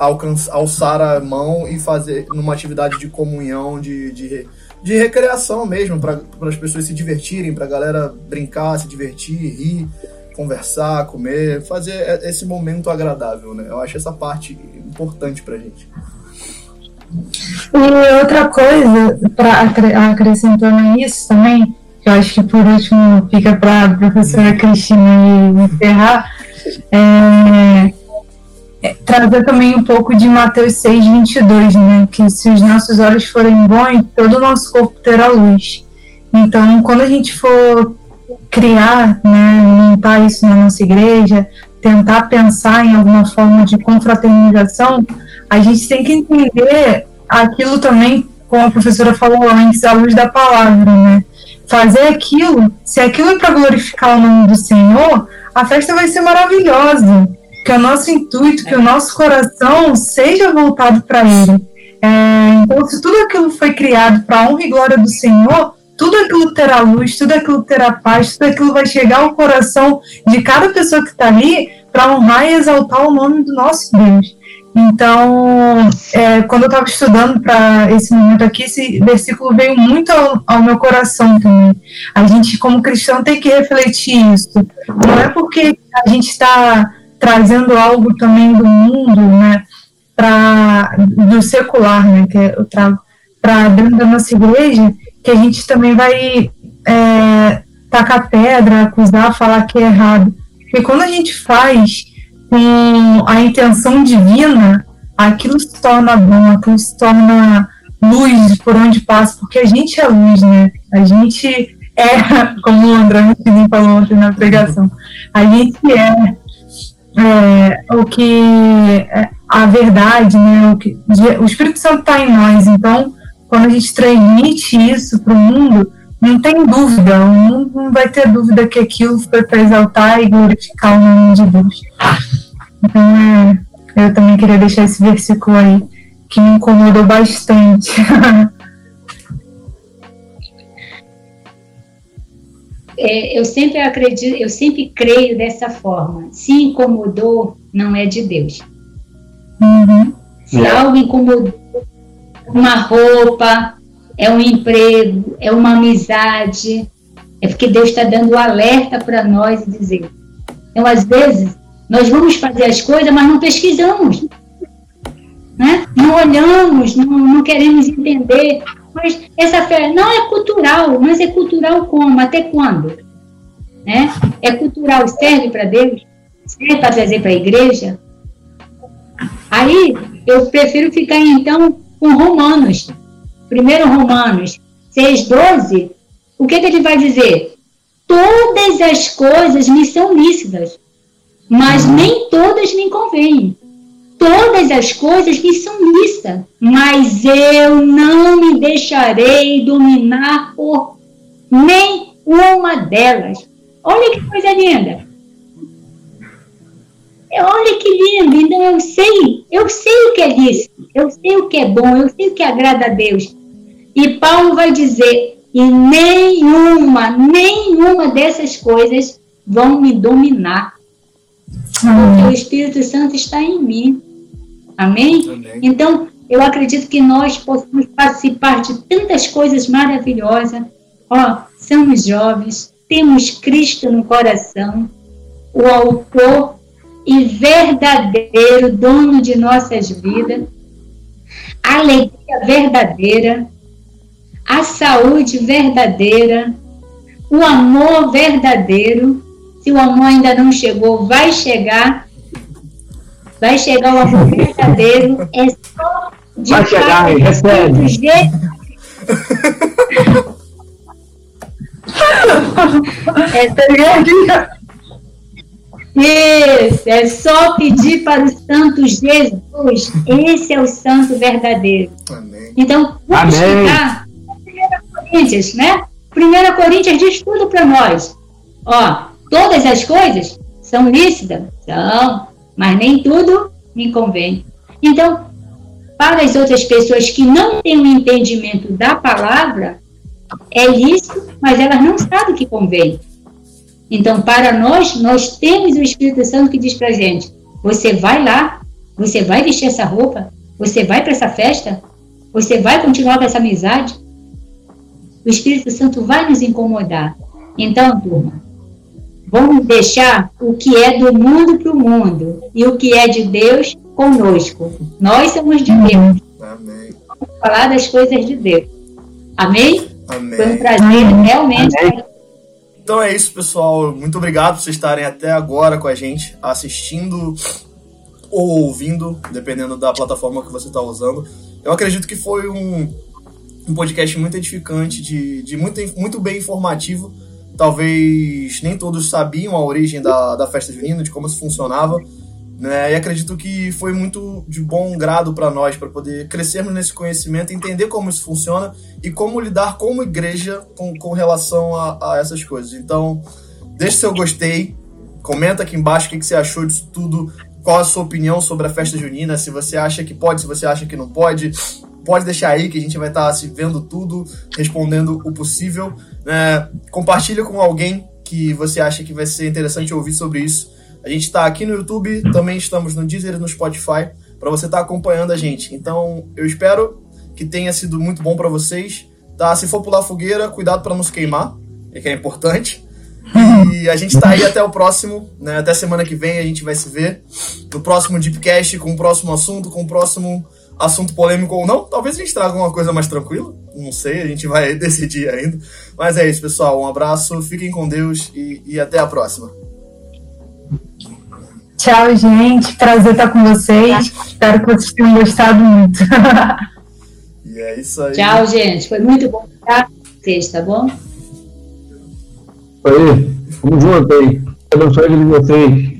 alcançar, alçar a mão e fazer numa atividade de comunhão, de, de, de recreação mesmo, para as pessoas se divertirem, para a galera brincar, se divertir, rir, conversar, comer, fazer esse momento agradável, né? Eu acho essa parte importante pra gente. E outra coisa, para acrescentando isso também, que eu acho que por último fica para a professora Cristina encerrar, é, é trazer também um pouco de Mateus 6, 22, né? Que se os nossos olhos forem bons, todo o nosso corpo terá luz. Então, quando a gente for criar, né, montar isso na nossa igreja, tentar pensar em alguma forma de confraternização, a gente tem que entender aquilo também, como a professora falou antes, à luz da palavra, né? Fazer aquilo, se aquilo é para glorificar o nome do Senhor, a festa vai ser maravilhosa. Que o nosso intuito, que o nosso coração seja voltado para Ele. É, então, se tudo aquilo foi criado para honra e glória do Senhor, tudo aquilo terá luz, tudo aquilo terá paz, tudo aquilo vai chegar ao coração de cada pessoa que está ali para honrar e exaltar o nome do nosso Deus. Então, é, quando eu estava estudando para esse momento aqui, esse versículo veio muito ao, ao, meu coração também. A gente, como cristão, tem que refletir isso. Não é porque a gente está trazendo algo também do mundo, né, pra, do secular, né, que eu trago, para dentro da nossa igreja, que a gente também vai é, tacar pedra, acusar, falar que é errado. Porque quando a gente faz com a intenção divina, aquilo se torna bom, aquilo se torna luz por onde passa, porque a gente é luz, né? A gente é, como o André Michelin falou ontem na pregação, a gente é, é o que é a verdade, né? O, que, o Espírito Santo está em nós, então quando a gente transmite isso para o mundo, não tem dúvida, o mundo não vai ter dúvida que aquilo foi para exaltar e glorificar o nome de Deus. Então, é, eu também queria deixar esse versículo aí, que me incomodou bastante. é, eu sempre acredito, eu sempre creio dessa forma. Se incomodou, não é de Deus. Uhum. Se algo incomodou, uma roupa, é um emprego, é uma amizade, é porque Deus está dando o alerta para nós e dizer. Então, às vezes, nós vamos fazer as coisas, mas não pesquisamos. Né? Não olhamos, não, não queremos entender. Mas essa fé não é cultural, mas é cultural como? Até quando? Né? É cultural, serve para Deus? Serve para trazer para a igreja? Aí eu prefiro ficar então com Romanos. Primeiro Romanos 6,12. O que, que ele vai dizer? Todas as coisas me são lícitas, mas nem todas me convêm. Todas as coisas me são lícitas, mas eu não me deixarei dominar por nem uma delas. Olha que coisa linda. Olha que lindo. Então eu sei, eu sei o que é lícito, eu sei o que é bom, eu sei o que agrada a Deus. E Paulo vai dizer: e nenhuma, nenhuma dessas coisas vão me dominar. Porque o Espírito Santo está em mim. Amém? Amém. Então, eu acredito que nós possamos participar de tantas coisas maravilhosas. Ó, somos jovens, temos Cristo no coração, o autor e verdadeiro dono de nossas vidas, a alegria verdadeira, a saúde verdadeira, o amor verdadeiro. Se o amor ainda não chegou, vai chegar. Vai chegar o amor verdadeiro. É só de vai chegar, recebe. é, isso, é só pedir para o santo Jesus. Esse é o santo verdadeiro. Amém. Então, vamos Amém. ficar 1 Coríntios, né? 1 Coríntios diz tudo para nós. Ó, todas as coisas são lícitas? São, mas nem tudo me convém. Então, para as outras pessoas que não têm o um entendimento da palavra, é lícito, mas elas não sabem o que convém. Então, para nós, nós temos o Espírito Santo que diz para a gente: você vai lá, você vai vestir essa roupa, você vai para essa festa, você vai continuar com essa amizade. O Espírito Santo vai nos incomodar. Então, turma, vamos deixar o que é do mundo para o mundo e o que é de Deus conosco. Nós somos de Deus. Amém. Vamos falar das coisas de Deus. Amém? Amém. Foi um prazer, realmente. Amém. Então é isso, pessoal. Muito obrigado por vocês estarem até agora com a gente, assistindo ou ouvindo, dependendo da plataforma que você está usando. Eu acredito que foi um, um podcast muito edificante, de, de muito, muito bem informativo. Talvez nem todos sabiam a origem da, da festa junina, de como isso funcionava. Né? E acredito que foi muito de bom grado para nós, para poder crescermos nesse conhecimento, entender como isso funciona e como lidar como igreja com, com relação a, a essas coisas. Então, deixe seu gostei, comenta aqui embaixo o que, que você achou disso tudo, qual a sua opinião sobre a festa junina, se você acha que pode, se você acha que não pode. Pode deixar aí que a gente vai estar tá se vendo tudo, respondendo o possível. Né? Compartilha com alguém que você acha que vai ser interessante ouvir sobre isso. A gente está aqui no YouTube, também estamos no Deezer e no Spotify, para você estar tá acompanhando a gente. Então, eu espero que tenha sido muito bom para vocês. Tá? Se for pular fogueira, cuidado para não se queimar, é que é importante. E a gente está aí até o próximo, né? Até semana que vem a gente vai se ver no próximo Deepcast com o próximo assunto, com o próximo assunto polêmico ou não. Talvez a gente traga uma coisa mais tranquila. Não sei, a gente vai decidir ainda. Mas é isso, pessoal. Um abraço, fiquem com Deus e, e até a próxima. Tchau, gente. Prazer estar com vocês. Espero que vocês tenham gostado muito. e é isso aí. Tchau, gente. Foi muito bom estar com vocês, tá bom? Aí, vamos junto aí. Abençoe de vocês.